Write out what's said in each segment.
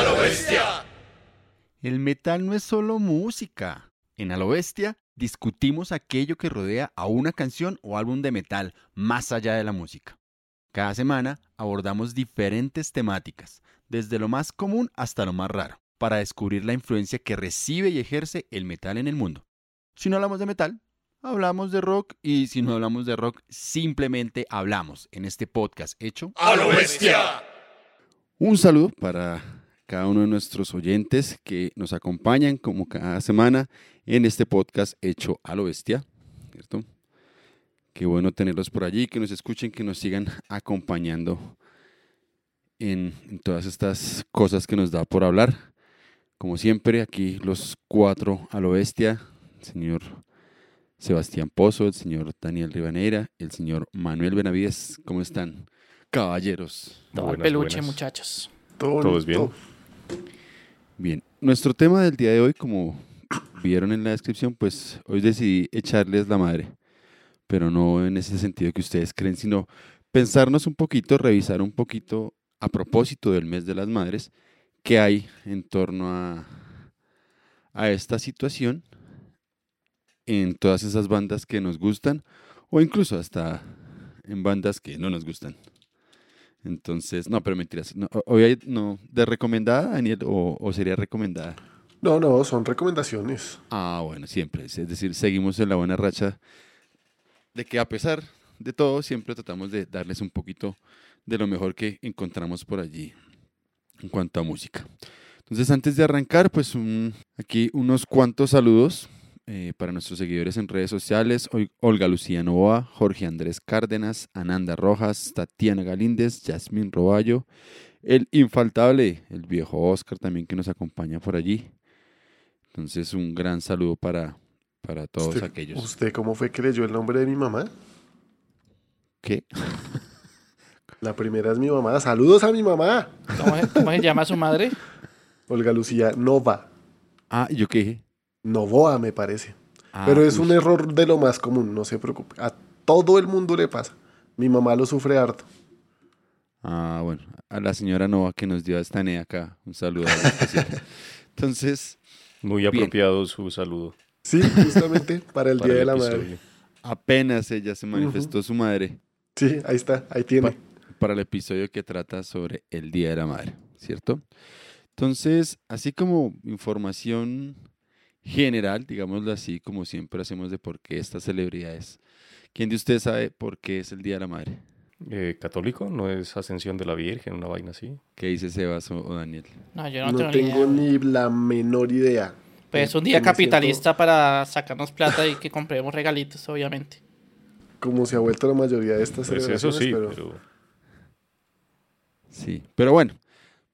¡A lo bestia! El metal no es solo música. En A lo bestia discutimos aquello que rodea a una canción o álbum de metal más allá de la música. Cada semana abordamos diferentes temáticas, desde lo más común hasta lo más raro, para descubrir la influencia que recibe y ejerce el metal en el mundo. Si no hablamos de metal, hablamos de rock y si no hablamos de rock, simplemente hablamos en este podcast hecho ¡A lo bestia! Un saludo para cada uno de nuestros oyentes que nos acompañan como cada semana en este podcast hecho a lo bestia, ¿cierto? Qué bueno tenerlos por allí, que nos escuchen, que nos sigan acompañando en, en todas estas cosas que nos da por hablar. Como siempre, aquí los cuatro a lo bestia, el señor Sebastián Pozo, el señor Daniel Rivaneira, el señor Manuel Benavides. ¿Cómo están, caballeros? Todo el Buenas, peluche, buenas. muchachos. Todo ¿Todos bien? bonito. Bien, nuestro tema del día de hoy, como vieron en la descripción, pues hoy decidí echarles la madre, pero no en ese sentido que ustedes creen, sino pensarnos un poquito, revisar un poquito a propósito del mes de las madres, qué hay en torno a, a esta situación en todas esas bandas que nos gustan o incluso hasta en bandas que no nos gustan. Entonces, no, pero mentiras. No, hoy no, ¿de recomendada, Daniel, o, o sería recomendada? No, no, son recomendaciones. Ah, bueno, siempre. Es decir, seguimos en la buena racha de que a pesar de todo, siempre tratamos de darles un poquito de lo mejor que encontramos por allí en cuanto a música. Entonces, antes de arrancar, pues un- aquí unos cuantos saludos eh, para nuestros seguidores en redes sociales. Hoy Olga Lucía Novoa, Jorge Andrés Cárdenas, Ananda Rojas, Tatiana Galíndez, Yasmín Roballo, el infaltable, el viejo Oscar también que nos acompaña por allí. Entonces, un gran saludo para, para todos ¿Usted, aquellos. ¿Usted cómo fue que leyó el nombre de mi mamá? ¿Qué? La primera es mi mamá. Saludos a mi mamá. ¿Cómo, se- cómo se llama su madre? Olga Lucía Nova. Ah, ¿yo qué dije? Novoa, me parece. Ah, Pero es un error de lo más común, no se preocupe. A todo el mundo le pasa. Mi mamá lo sufre harto. Ah, bueno, a la señora Nova que nos dio a esta acá, un saludo especial. Entonces, Muy Bien. apropiado su saludo. Sí, justamente para el para Día el de la Madre. apenas ella se manifestó su madre Sí, ahí está, ahí tiene. para el episodio que trata sobre el Día de la Madre, ¿cierto? Entonces, así como información general, digámoslo así, como siempre hacemos de por qué estas celebridades. ¿Quién de ustedes sabe por qué es el Día de la Madre? Eh, ¿Católico? ¿No es Ascensión de la Virgen, una vaina así? ¿Qué dice Sebas o, Daniel? No, yo no, No, tengo, tengo ni idea. ni la menor idea. Pues un Que día siento capitalista para sacarnos plata y que compremos regalitos, obviamente. Como se ha vuelto la mayoría de estas Pues eso sí, pero... pero Sí, pero bueno,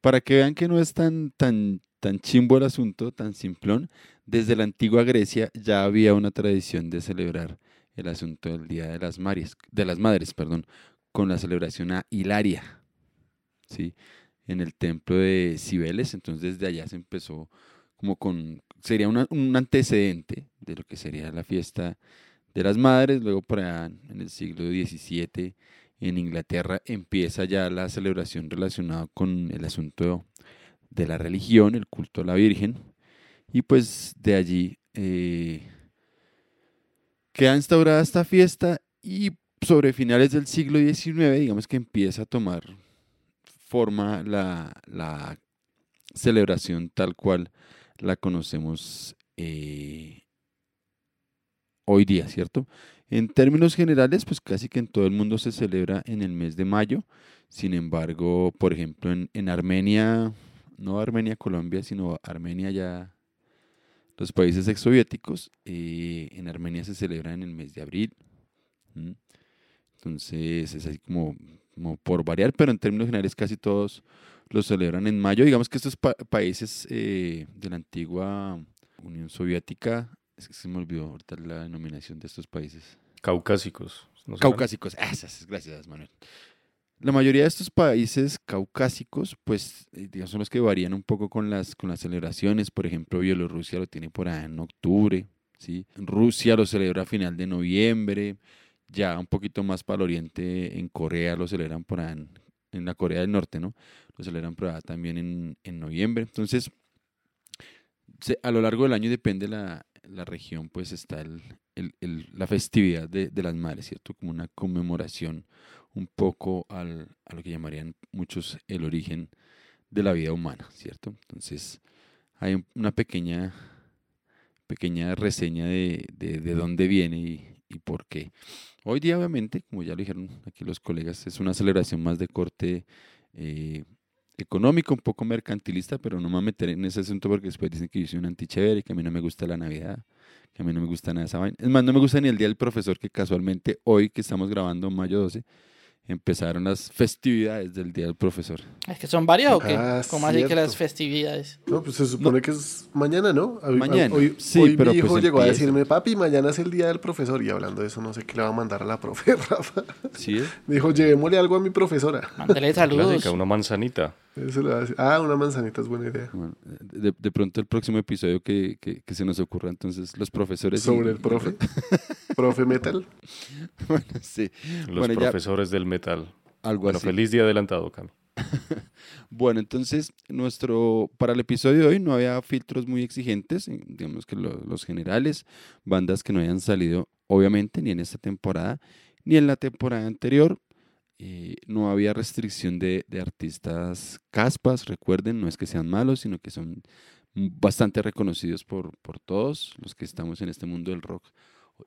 para que vean que no es tan, tan, tan chimbo el asunto, tan simplón, desde la antigua Grecia ya había una tradición de celebrar el asunto del Día de las, de las Madres, perdón, con la celebración a Hilaria, ¿sí? en el templo de Cibeles, entonces desde allá se empezó como con, sería un antecedente de lo que sería la fiesta de las madres, luego allá en el siglo XVII en Inglaterra empieza ya la celebración relacionada con el asunto de la religión, el culto a la Virgen, y pues de allí eh, queda instaurada esta fiesta y sobre finales del siglo XIX, digamos que empieza a tomar forma la, la celebración tal cual la conocemos eh, hoy día, ¿cierto? En términos generales, pues casi que en todo el mundo se celebra en el mes de mayo. Sin embargo, por ejemplo, en, en Armenia, no Armenia, Colombia, sino Armenia ya, los países exsoviéticos, eh, en Armenia se celebra en el mes de abril. Entonces es así como, como por variar, pero en términos generales casi todos lo celebran en mayo. Digamos que estos pa- países eh, de la antigua Unión Soviética, es que se me olvidó ahorita la denominación de estos países. caucásicos. Caucásicos, esas, gracias Manuel. La mayoría de estos países caucásicos, pues, eh, digamos, son los que varían un poco con las, con las celebraciones. Por ejemplo, Bielorrusia lo tiene por ahí en octubre, ¿sí? Rusia lo celebra a final de noviembre. Ya un poquito más para el oriente, en Corea lo celebran por ahí en, la Corea del Norte, ¿no? Lo celebran por allá también en, en noviembre. Entonces, a lo largo del año depende la, la región, pues está el, el- el- la festividad de, de las madres, ¿cierto? Como una conmemoración un poco al, a lo que llamarían muchos el origen de la vida humana, ¿cierto? Entonces, hay un- una pequeña, pequeña reseña de, de, de dónde viene y, y por qué. Hoy día, obviamente, como ya lo dijeron aquí los colegas, es una celebración más de corte eh, económico, un poco mercantilista, pero no me voy a meter en ese asunto porque después dicen que yo soy un antichévere, que a mí no me gusta la Navidad, que a mí no me gusta nada esa vaina. Es más, no me gusta ni el Día del Profesor, que casualmente hoy que estamos grabando mayo 12, empezaron las festividades del Día del Profesor. ¿Es que son varias o qué? Ah, ¿Cómo así que las festividades? No, pues se supone que es mañana, ¿no? Hoy- Mañana, Hoy, sí, hoy pero mi hijo pues llegó a decirme, papi, mañana es el día del profesor. Y hablando de eso, no sé qué le va a mandar a la profe, Rafa. ¿Sí? es? Me dijo, llevémosle algo a mi profesora. Mándale saludos. Clásica, una manzanita. Eso. Ah, una manzanita es buena idea. Bueno, de, de pronto el próximo episodio que, que- que se nos ocurra, entonces los profesores... y- Sobre el profe. profe Metal. bueno, sí, Los Bueno, ya- profesores del metal. algo Bueno, así. feliz día adelantado, Cami. Bueno, entonces, nuestro, para el episodio de hoy no había filtros muy exigentes, eh, digamos que lo- los generales, bandas que no hayan salido, obviamente, ni en esta temporada, ni en la temporada anterior. Eh, no había restricción de, de artistas caspas, recuerden, no es que sean malos, sino que son bastante reconocidos por, por todos los que estamos en este mundo del rock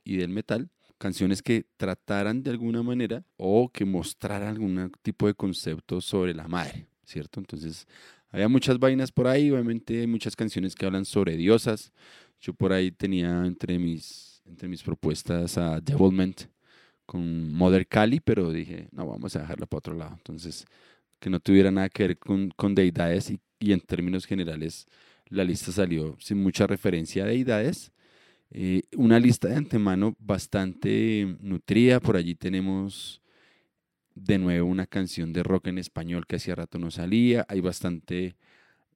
y del metal. Canciones que trataran de alguna manera o que mostraran algún tipo de concepto sobre la madre, ¿cierto? Entonces, había muchas vainas por ahí, obviamente muchas canciones que hablan sobre diosas. Yo por ahí tenía entre mis, entre mis propuestas a Devilment con Mother Cali, pero dije, no, vamos a dejarla para otro lado. Entonces, que no tuviera nada que ver con, con deidades y, en términos generales la lista salió sin mucha referencia a deidades. Eh, una lista de antemano bastante nutrida. Por allí tenemos de nuevo una canción de rock en español que hacía rato no salía. Hay bastante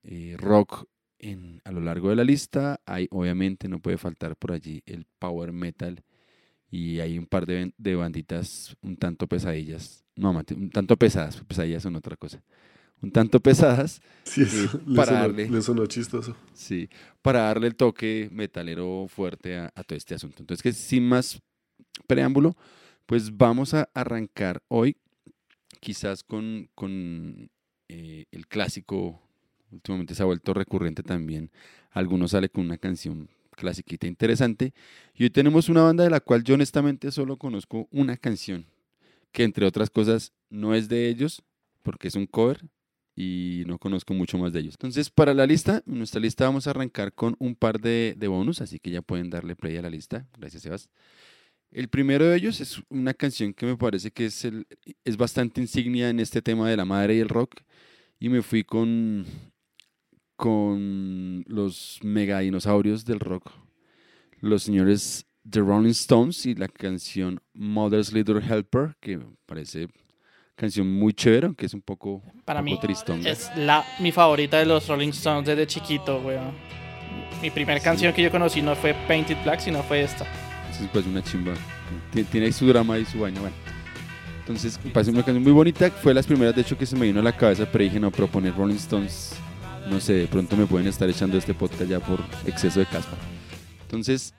eh, rock en, a lo largo de la lista. Hay, obviamente, no puede faltar por allí el power metal. Y hay un par de, de banditas un tanto pesadillas. No, un tanto pesadas. Pesadillas son otra cosa. Un tanto pesadas. Sí, eso le, para sonó, darle. le sonó chistoso. Sí, para darle el toque metalero fuerte a, a todo este asunto. Entonces, que sin más preámbulo, pues vamos a arrancar hoy quizás con, con eh, el clásico, últimamente se ha vuelto recurrente también, algunos sale con una canción clasiquita interesante, y hoy tenemos una banda de la cual yo honestamente solo conozco una canción, que entre otras cosas no es de ellos, porque es un cover, y no conozco mucho más de ellos. Entonces, para la lista, nuestra lista vamos a arrancar con un par de, bonus, así que ya pueden darle play a la lista. Gracias, Sebas. El primero de ellos es una canción que me parece que es, es bastante insignia en este tema de la madre y el rock. Y me fui con, con los mega dinosaurios del rock, los señores The Rolling Stones y la canción Mother's Little Helper, que me parece canción muy chévere, aunque es un poco, Para poco mí tristonga. es la, mi favorita de los Rolling Stones desde chiquito, weón. Mi primera canción que yo conocí no fue Painted Black, sino fue esta. Entonces, pues una chimba. Tiene, su drama y su vaina, bueno. Entonces, me parece una canción muy bonita. Fue las primeras, de hecho, que se me vino a la cabeza, pero dije, no, proponer Rolling Stones, no sé, de pronto me pueden estar echando este podcast ya por exceso de caspa. Entonces,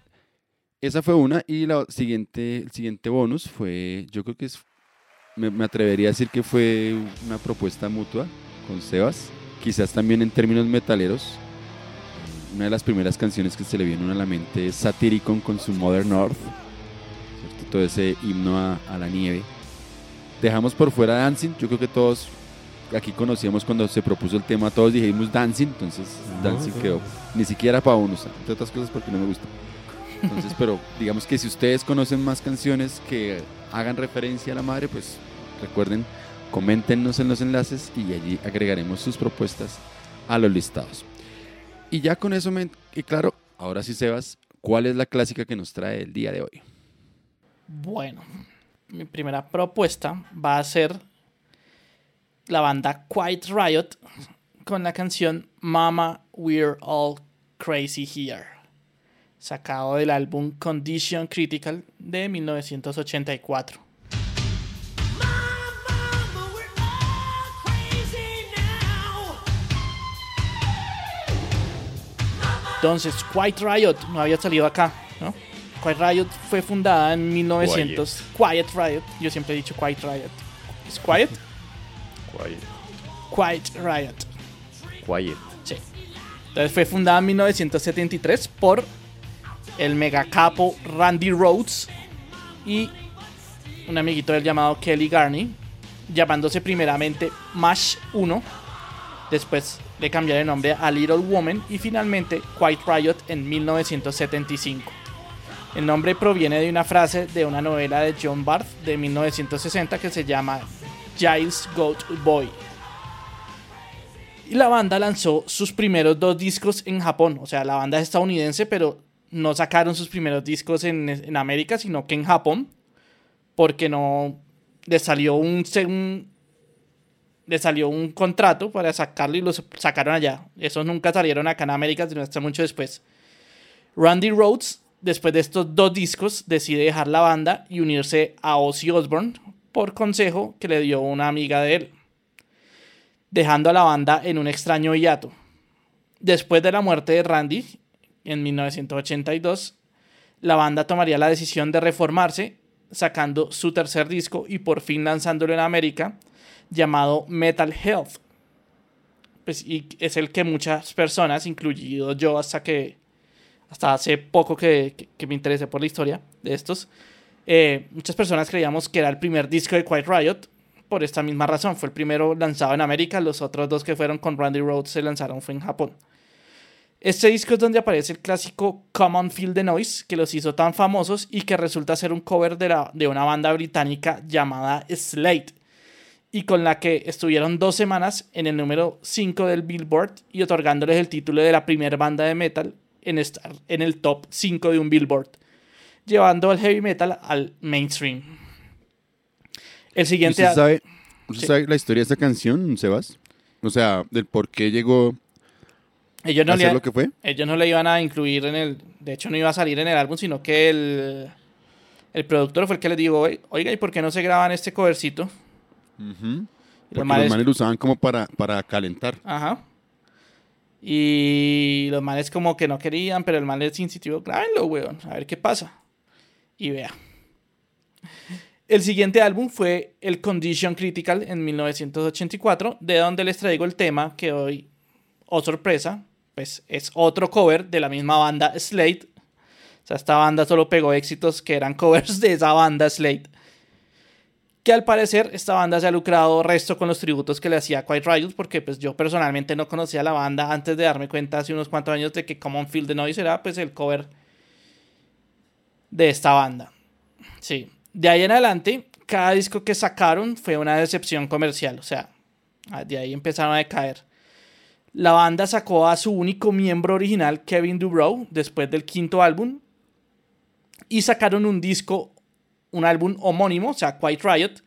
esa fue una. Y la siguiente, el siguiente bonus fue, yo creo que es, me, atrevería a decir que fue una propuesta mutua con Sebas. Quizás también en términos metaleros. Una de las primeras canciones que se le viene a la mente es Satyricon con su Modern North. Todo ese himno a, a la nieve. Dejamos por fuera Dancing. Yo creo que todos aquí conocíamos cuando se propuso el tema, todos dijimos Dancing, entonces Dancing quedó. Ni siquiera para uno, entre otras cosas porque no me gusta. Entonces, pero digamos que si ustedes conocen más canciones que hagan referencia a la madre, pues recuerden, coméntenos en los enlaces y allí agregaremos sus propuestas a los listados. Y ya con eso me... Y claro, ahora sí, Sebas, ¿cuál es la clásica que nos trae el día de hoy? Bueno, mi primera propuesta va a ser la banda Quiet Riot con la canción Mama We're All Crazy Here, sacado del álbum Condition Critical de 1984. Entonces, Quiet Riot no había salido acá, ¿no? Quiet Riot fue fundada en 1900. Quiet, Quiet Riot, yo siempre he dicho Quiet Riot. ¿Es Quiet? Quiet. Quiet Riot. Quiet. Sí. Entonces fue fundada en 1973 por el mega capo Randy Rhodes y un amiguito del llamado Kelly Garney, llamándose primeramente Mash 1. Después le cambiaron el nombre a Little Woman y finalmente Quiet Riot en 1975. El nombre proviene de una frase de una novela de John Barth de 1960 que se llama Giles Goat Boy. Y la banda lanzó sus primeros dos discos en Japón. O sea, la banda es estadounidense, pero no sacaron sus primeros discos en, en América, sino que en Japón. Porque no les salió un, un- les salió un contrato para sacarlo y los sacaron allá. Esos nunca salieron acá en América, sino hasta mucho después. Randy Rhodes, después de estos dos discos, decide dejar la banda y unirse a Ozzy Osbourne por consejo que le dio una amiga de él dejando a la banda en un extraño hiato. Después de la muerte de Randy, en 1982, la banda tomaría la decisión de reformarse, sacando su tercer disco y por fin lanzándolo en América, llamado Metal Health. Pues, y es el que muchas personas, incluido yo hasta que hasta hace poco que, que- que me interesé por la historia de estos, eh, muchas personas creíamos que era el primer disco de Quiet Riot, por esta misma razón. Fue el primero lanzado en América, los otros dos que fueron con Randy Rhodes se lanzaron fue en Japón. Este disco es donde aparece el clásico Common Feel the Noise, que los hizo tan famosos y que resulta ser un cover de, la- de una banda británica llamada Slate, y con la que estuvieron dos semanas en el número 5 del Billboard y otorgándoles el título de la primera banda de metal en estar en el top 5 de un Billboard, llevando el heavy metal al mainstream. El siguiente... ¿Usted sabe, usted Sí. sabe la historia de esta canción, Sebas? O sea, del por qué llegó Ellos no, a le, hacer lo que fue. ellos no le iban a incluir en el. De hecho, no iba a salir en el álbum, sino que el, el productor fue el que les dijo: "Oi- Oiga, ¿y por qué no se graban este covercito? Porque los manes- los manes lo usaban como para, para calentar. Ajá. Y los males como que no querían, pero el man les insistió: Grábenlo, weón, a ver qué pasa. Y vea. El siguiente álbum fue el Condition Critical en 1984, de donde les traigo el tema que hoy, oh sorpresa, pues es otro cover de la misma banda Slate. O sea, esta banda solo pegó éxitos que eran covers de esa banda Slate. Que al parecer esta banda se ha lucrado resto con los tributos que le hacía Quiet Riot, porque pues yo personalmente no conocía la banda antes de darme cuenta hace unos cuantos años de que Common Field the Noise era pues el cover de esta banda. Sí. De ahí en adelante, cada disco que sacaron fue una decepción comercial. O sea, de ahí empezaron a decaer. La banda sacó a su único miembro original, Kevin Dubrow, después del quinto álbum. Y sacaron un disco, un álbum homónimo, o sea, Quiet Riot,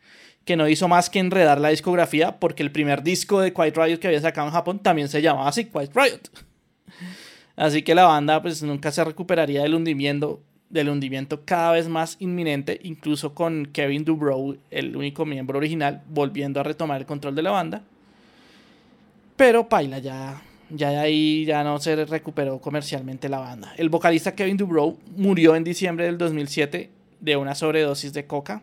que no hizo más que enredar la discografía, porque el primer disco de Quiet Riot que había sacado en Japón también se llamaba así, Quiet Riot. Así que la banda pues nunca se recuperaría del hundimiento, del hundimiento cada vez más inminente, incluso con Kevin Dubrow, el único miembro original, volviendo a retomar el control de la banda. Pero Paila ya, ya de ahí ya no se recuperó comercialmente la banda. El vocalista Kevin Dubrow murió en diciembre del 2007 de una sobredosis de coca,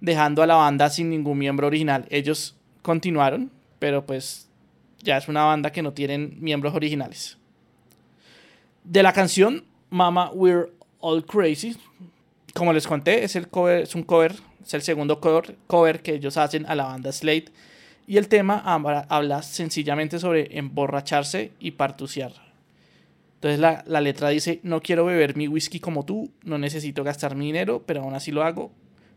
dejando a la banda sin ningún miembro original. Ellos continuaron, pero pues ya es una banda que no tienen miembros originales. De la canción Mama We're All Crazy, como les conté, es, el cover, es un cover, es el segundo cover, cover que ellos hacen a la banda Slate. Y el tema habla, sencillamente sobre emborracharse y partuciar. Entonces la, la letra dice, no quiero beber mi whisky como tú, no necesito gastar mi dinero, pero aún así lo hago.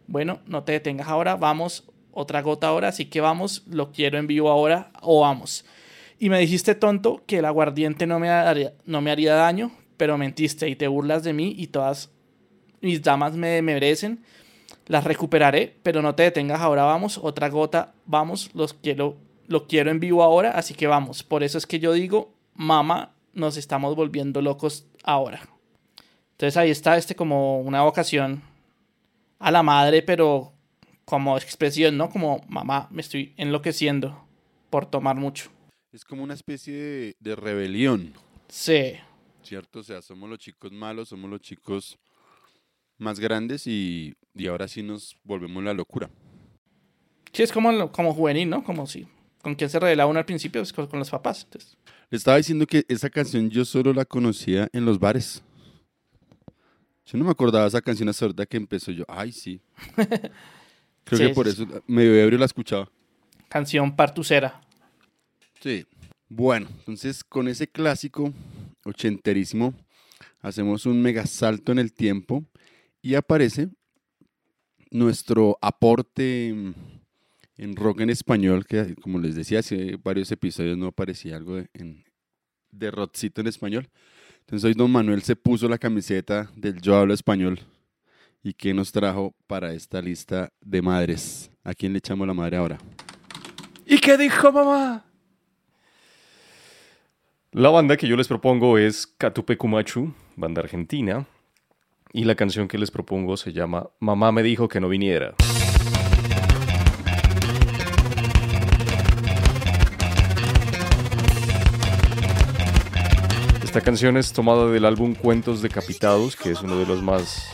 Bueno, no te detengas ahora, vamos, otra gota ahora, así que vamos, lo quiero en vivo ahora o vamos. Y me dijiste tonto que el aguardiente no me no me haría daño, pero mentiste y te burlas de mí y todas mis damas me merecen. Las recuperaré, pero no te detengas ahora, vamos, otra gota, vamos, los quiero, lo quiero en vivo ahora, así que vamos. Por eso es que yo digo, mamá, nos estamos volviendo locos ahora. Entonces ahí está este como una vocación a la madre, pero como expresión, ¿no? Como mamá, me estoy enloqueciendo por tomar mucho. Es como una especie de, de rebelión. Sí, ¿cierto? O sea, somos los chicos malos, somos los chicos más grandes y, y ahora sí nos volvemos la locura. Sí, es como, como juvenil, ¿no? Como si. ¿Con quién se revela uno al principio? Pues con, con los papás. Entonces, Le estaba diciendo que esa canción yo solo la conocía en los bares. Yo no me acordaba de esa canción hasta ahorita que empezó yo. Ay, sí. Creo Sí, que por eso medio ebrio la escuchaba. canción partucera. Sí. Bueno, entonces con ese clásico ochenterísimo hacemos un mega salto en el tiempo y aparece nuestro aporte en rock en español, que como les decía, hace varios episodios no aparecía algo de, en- de en español. Entonces hoy don Manuel se puso la camiseta del Yo hablo español. ¿Y qué nos trajo para esta lista de madres? ¿A quién le echamos la madre ahora? ¿Y qué dijo mamá? La banda que yo les propongo es Catupe Cumachu, banda argentina. Y la canción que les propongo se llama Mamá me dijo que no viniera. Esta canción es tomada del álbum Cuentos Decapitados, que es uno de los más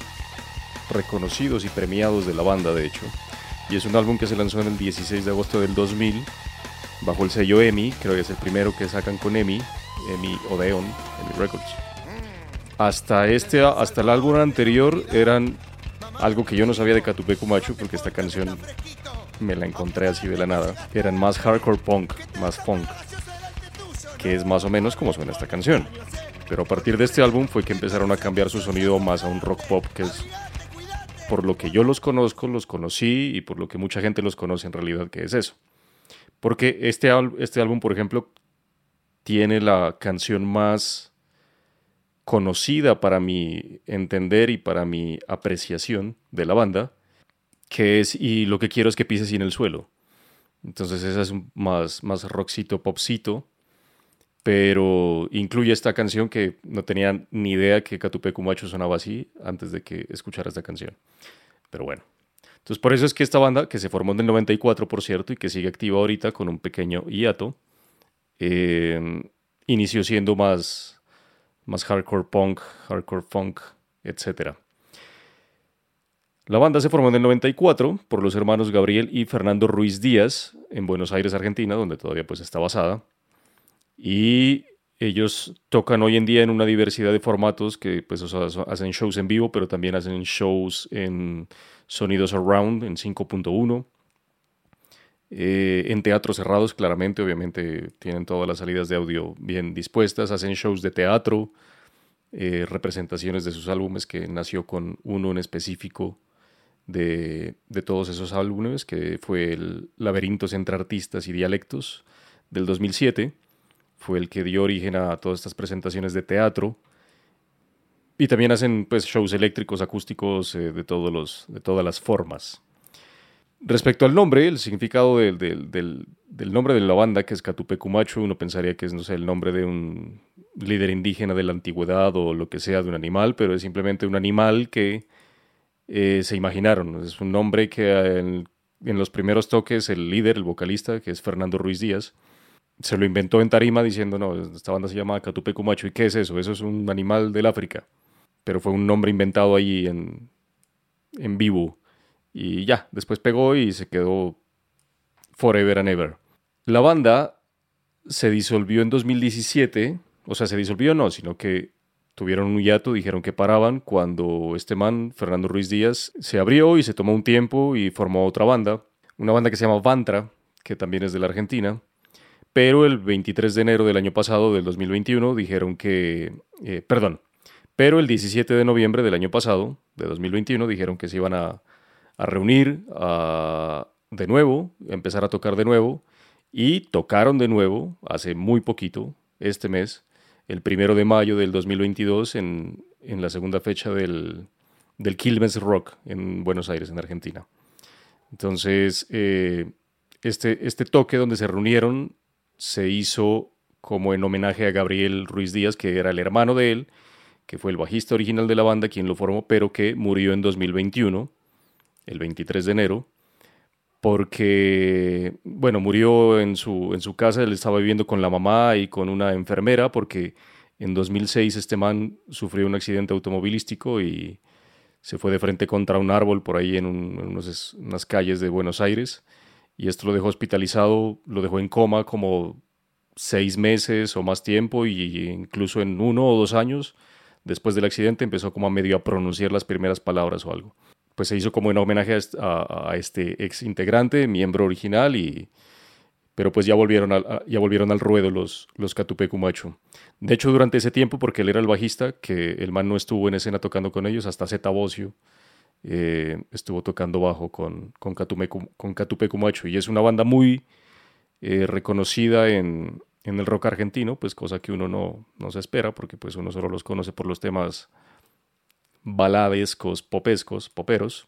reconocidos y premiados de la banda, de hecho. Y es un álbum que se lanzó en el 16 de agosto del 2000 bajo el sello EMI, creo que es el primero que sacan con EMI, EMI Odeon, EMI Records. Hasta, este, hasta el álbum anterior eran algo que yo no sabía de Catupecu Machu, porque esta canción me la encontré así de la nada. Eran más hardcore punk, más funk, que es más o menos como suena esta canción. Pero a partir de este álbum fue que empezaron a cambiar su sonido más a un rock pop, que es por lo que yo los conozco, los conocí y por lo que mucha gente los conoce en realidad, que es eso. Porque este, este álbum, por ejemplo, tiene la canción más conocida para mi entender y para mi apreciación de la banda, que es Y lo que quiero es que pises en el suelo. Entonces esa es más, más rockcito, popcito, pero incluye esta canción que no tenía ni idea que Catupecu Macho sonaba así antes de que escuchara esta canción. Pero bueno. Entonces, por eso es que esta banda, que se formó en el 94, por cierto, y que sigue activa ahorita con un pequeño hiato, eh, inició siendo más, más hardcore punk, hardcore funk, etc. La banda se formó en el 94 por los hermanos Gabriel y Fernando Ruiz Díaz en Buenos Aires, Argentina, donde todavía pues está basada. Y ellos tocan hoy en día en una diversidad de formatos que pues hacen shows en vivo, pero también hacen shows en sonidos around en 5.1. Eh, en teatros cerrados, claramente, obviamente tienen todas las salidas de audio bien dispuestas, hacen shows de teatro, eh, representaciones de sus álbumes, que nació con uno en específico de, todos esos álbumes, que fue el Laberintos entre Artistas y Dialectos del 2007 fue el que dio origen a todas estas presentaciones de teatro. Y también hacen pues, shows eléctricos, acústicos, eh, de, todos los, de todas las formas. Respecto al nombre, el significado del, del- del- nombre de la banda, que es Catupecumacho, uno pensaría que es, no sé, el nombre de un líder indígena de la antigüedad o lo que sea de un animal, pero es simplemente un animal que eh, se imaginaron. Es un nombre que eh, en, los primeros toques el líder, el vocalista, que es Fernando Ruiz Díaz, se lo inventó en tarima diciendo, no, esta banda se llama Catupecu Macho. ¿Y qué es eso? Eso es un animal del África. Pero fue un nombre inventado ahí en, en vivo. Y ya, después pegó y se quedó forever and ever. La banda se disolvió en 2017. O sea, se disolvió no, sino que tuvieron un hiato, dijeron que paraban cuando este man, Fernando Ruiz Díaz, se abrió y se tomó un tiempo y formó otra banda. Una banda que se llama Vantra, que también es de la Argentina. Pero el 23 de enero del año pasado, del 2021, dijeron que, eh, perdón, pero el 17 de noviembre del año pasado, de 2021, dijeron que se iban a, a reunir a- de nuevo, empezar a tocar de nuevo, y tocaron de nuevo hace muy poquito, este mes, el primero de mayo del 2022, en, en la segunda fecha del, del Quilmes Rock en Buenos Aires, en Argentina. Entonces, eh, este, este toque donde se reunieron se hizo como en homenaje a Gabriel Ruiz Díaz, que era el hermano de él, que fue el bajista original de la banda, quien lo formó, pero que murió en 2021, el 23 de enero, porque, bueno, murió en su, en su casa, él estaba viviendo con la mamá y con una enfermera, porque En 2006 este man sufrió un accidente automovilístico y se fue de frente contra un árbol por ahí en, un- en unos- unas calles de Buenos Aires y esto lo dejó hospitalizado, lo dejó en coma como seis meses o más tiempo y incluso en uno o dos años después del accidente empezó como a medio a pronunciar las primeras palabras o algo. Pues se hizo como en homenaje a est- a, a este ex integrante, miembro original y pero pues ya volvieron al, ya volvieron al ruedo los, los Catupecu Macho. De hecho, durante ese tiempo, porque él era el bajista, que el man no estuvo en escena tocando con ellos, hasta Zeta Bocio eh, estuvo tocando bajo con, con, Catumecu, con Catupecu Macho. Y es una banda muy eh, reconocida en, en el rock argentino, pues cosa que uno no, no se espera, porque pues uno solo los conoce por los temas baladescos, popescos, poperos.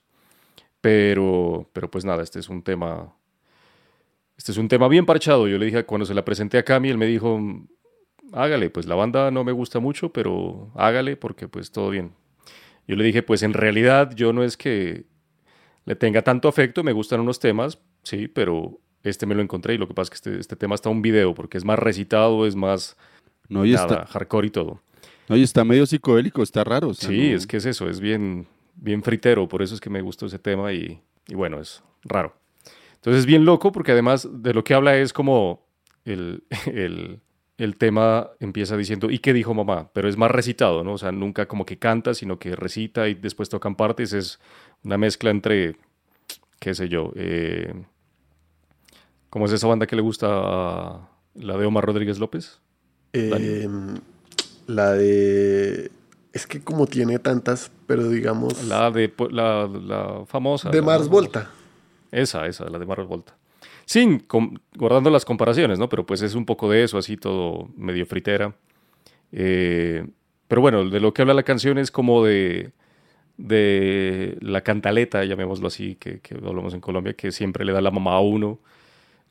Pero, pero pues nada, este es un tema este es un tema bien parchado. Yo le dije cuando se la presenté a Cami, él me dijo, hágale, pues la banda no me gusta mucho, pero hágale porque pues todo bien. Yo le dije, pues en realidad yo no es que le tenga tanto afecto, me gustan unos temas, sí, pero este me lo encontré y lo que pasa es que este, este tema está un video porque es más recitado, es más No, y nada, está, hardcore y todo. No, y está medio psicodélico, está raro. o sea, Sí, no- es que es eso, es bien, bien fritero, por eso es que me gustó ese tema y, y bueno, es raro. Entonces es bien loco porque además de lo que habla es como el, el, el tema empieza diciendo, ¿y qué dijo mamá? Pero es más recitado, ¿no? O sea, nunca como que canta, sino que recita y después tocan partes. Es una mezcla entre, qué sé yo, eh, ¿cómo es esa banda que le gusta a la de Omar Rodríguez López? Eh, la de. Es que como tiene tantas, pero digamos. La de la, la famosa. de Mars Volta. Esa, esa, la de Mars Volta. Sin, com- guardando las comparaciones, ¿no? Pero pues es un poco de eso, así todo medio fritera. Eh, pero bueno, de lo que habla la canción es como de, de la cantaleta, llamémoslo así, que, que hablamos en Colombia, que siempre le da la mamá a uno,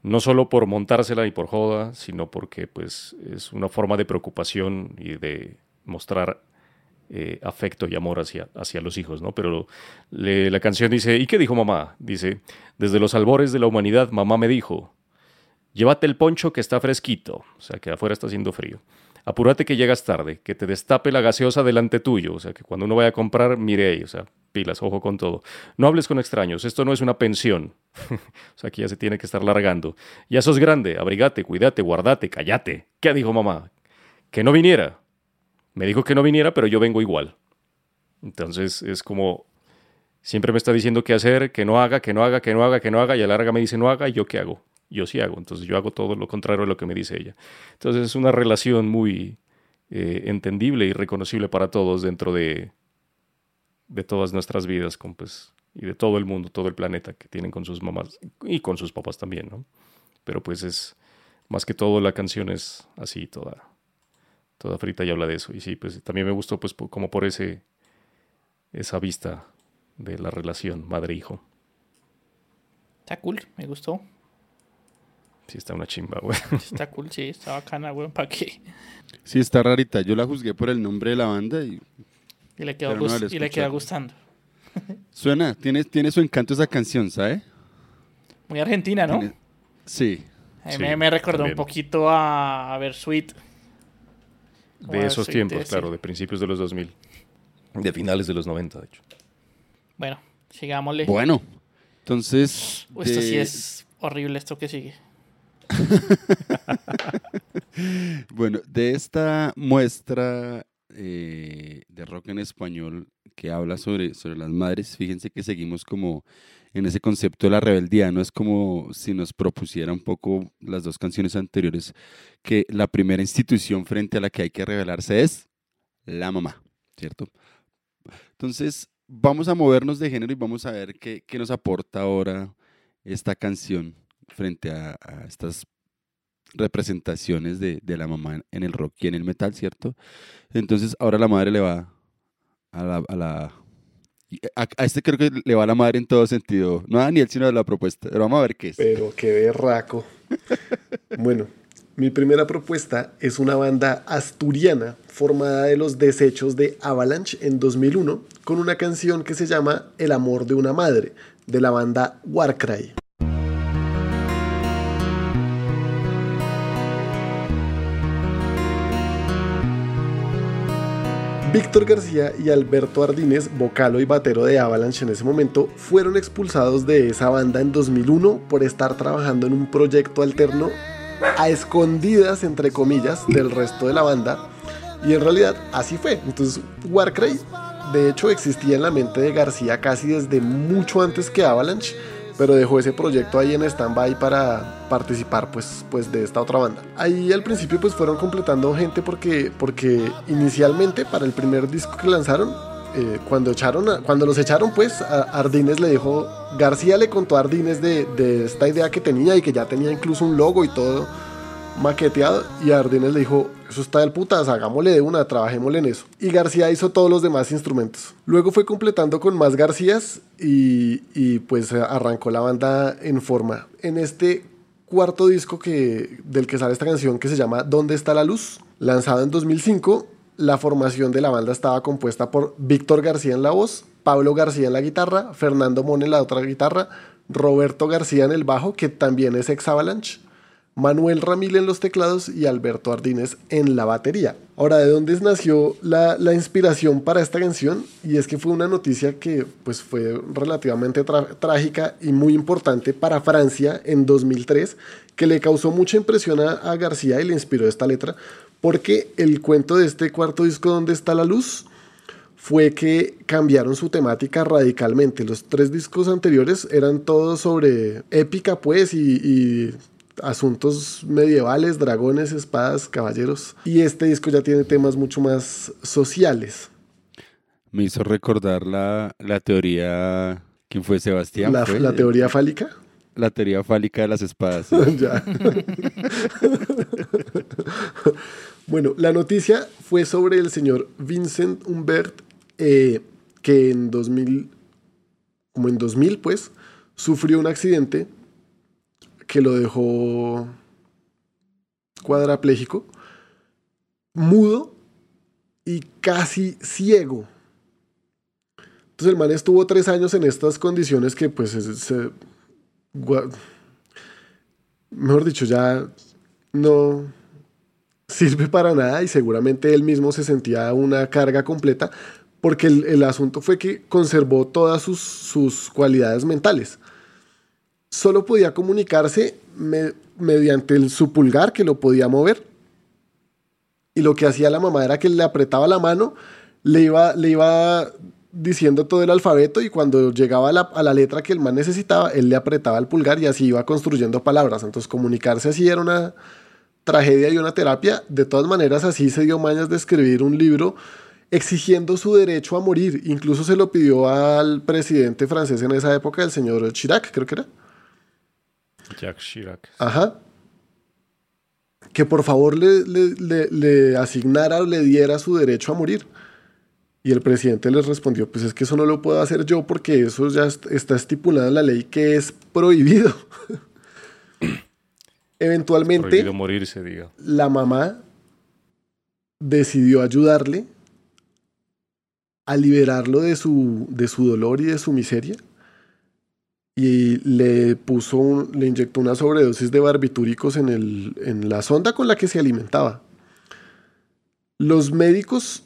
no solo por montársela y por joda, sino porque pues es una forma de preocupación y de mostrar eh, afecto y amor hacia, hacia los hijos, ¿no? Pero la canción dice, ¿y qué dijo mamá? Dice, desde los albores de la humanidad, mamá me dijo, llévate el poncho que está fresquito, o sea, que afuera está haciendo frío. Apúrate que llegas tarde, que te destape la gaseosa delante tuyo, o sea, que cuando uno vaya a comprar, mire ahí, o sea, pilas, ojo con todo. No hables con extraños, esto no es una pensión. o sea, aquí ya se tiene que estar largando. Ya sos grande, abrigate, cuídate, guardate, cállate. ¿Qué dijo mamá? Que no viniera. Me dijo que no viniera, pero yo vengo igual. Entonces es como siempre me está diciendo qué hacer, que no haga, que no haga, que no haga, que no haga, y a la larga me dice no haga, y yo qué hago. Yo sí hago, entonces yo hago todo lo contrario a lo que me dice ella. Entonces es una relación muy eh, entendible y reconocible para todos dentro de, de todas nuestras vidas con, pues, y de todo el mundo, todo el planeta que tienen con sus mamás y con sus papás también, ¿no? Pero pues es, más que todo la canción es así, toda, toda frita y habla de eso. Y sí, pues también me gustó pues como por ese, esa vista de la relación madre-hijo. Está cool, me gustó. Sí, está una chimba, güey. Está cool, sí, está bacana, weón, ¿para qué? Sí, está rarita. Yo la juzgué por el nombre de la banda y Y le quedó, no y le queda gustando. suena, tiene, tiene su encanto esa canción, ¿sabe? Muy argentina, ¿no? Tiene- Sí. A mí Sí, me, me recordó también. un poquito a, a ver Sweet. De esos Sweet, tiempos, claro, de principios de los 2000. De finales de los 90, de hecho. Bueno, sigámosle. Bueno, entonces. Uy, Esto sí es horrible, esto que sigue. Bueno, de esta muestra eh, de rock en español que habla sobre, sobre las madres, fíjense que seguimos como en ese concepto de la rebeldía, no es como si nos propusiera un poco las dos canciones anteriores, que la primera institución frente a la que hay que rebelarse es la mamá, ¿cierto? Entonces, vamos a movernos de género y vamos a ver qué, qué nos aporta ahora esta canción frente a, a estas representaciones de, de la mamá en el rock y en el metal, ¿cierto? Entonces ahora la madre le va a la... A, la- a- a este creo que le va a la madre en todo sentido, no a Daniel, sino a la propuesta, pero vamos a ver qué es. Pero qué berraco. bueno, mi primera propuesta es una banda asturiana formada de los desechos de Avalanche en 2001 con una canción que se llama El amor de una madre de la banda Warcry. Víctor García y Alberto Ardínez, vocalo y batero de Avalanche en ese momento, fueron expulsados de esa banda en 2001 por estar trabajando en un proyecto alterno a escondidas, entre comillas, del resto de la banda. Y en realidad así fue. Entonces, Warcry, de hecho, existía en la mente de García casi desde mucho antes que Avalanche pero dejó ese proyecto ahí en stand-by para participar pues, pues de esta otra banda. Ahí al principio pues fueron completando gente porque, porque inicialmente para el primer disco que lanzaron, eh, cuando, echaron cuando los echaron pues a Ardines le dijo, García le contó a Ardines de, de esta idea que tenía y que ya tenía incluso un logo y todo maqueteado y Ardines le dijo, eso está del putas, hagámosle de una, trabajémosle en eso. Y García hizo todos los demás instrumentos. Luego fue completando con más Garcías y, y pues arrancó la banda en forma. En este cuarto disco que, del que sale esta canción que se llama ¿Dónde está la luz? Lanzado en 2005, la formación de la banda estaba compuesta por Víctor García en la voz, Pablo García en la guitarra, Fernando Mon en la otra guitarra, Roberto García en el bajo, que también es ex Avalanche, Manuel Ramil en los teclados y Alberto Ardínez en la batería. Ahora, ¿de dónde nació la, inspiración para esta canción? Y es que fue una noticia que pues, fue relativamente trágica y muy importante para Francia en 2003, que le causó mucha impresión a, a García y le inspiró esta letra, porque el cuento de este cuarto disco, ¿Dónde está la luz? fue que cambiaron su temática radicalmente. Los tres discos anteriores eran todos sobre épica, pues, y asuntos medievales, dragones, espadas, caballeros. Y este disco ya tiene temas mucho más sociales. Me hizo recordar la, teoría. ¿Quién fue Sebastián? ¿La, ¿La teoría fálica? La teoría fálica de las espadas. bueno, la noticia fue sobre el señor Vincent Humbert, eh, que en 2000, como en 2000, pues, sufrió un accidente que lo dejó cuadrapléjico, mudo y casi ciego. Entonces el man estuvo tres años en estas condiciones que pues se, mejor dicho, ya no sirve para nada y seguramente él mismo se sentía una carga completa porque el, asunto fue que conservó todas sus, sus cualidades mentales solo podía comunicarse mediante el, su pulgar que lo podía mover. Y lo que hacía la mamá era que le apretaba la mano, le iba, le iba diciendo todo el alfabeto y cuando llegaba a la, a la, letra que el man necesitaba, él le apretaba el pulgar y así iba construyendo palabras. Entonces comunicarse así era una tragedia y una terapia. De todas maneras, así se dio mañas de escribir un libro exigiendo su derecho a morir. Incluso se lo pidió al presidente francés en esa época, el señor Chirac, creo que era. Jacques Chirac. Ajá. Que por favor le, le, asignara o le diera su derecho a morir. Y el presidente les respondió, pues es que eso no lo puedo hacer yo porque eso ya está estipulado en la ley que es prohibido. Eventualmente, prohibido morirse, diga. la mamá decidió ayudarle a liberarlo de su, de su dolor y de su miseria y le puso, le inyectó una sobredosis de barbitúricos en, el, en la sonda con la que se alimentaba. Los médicos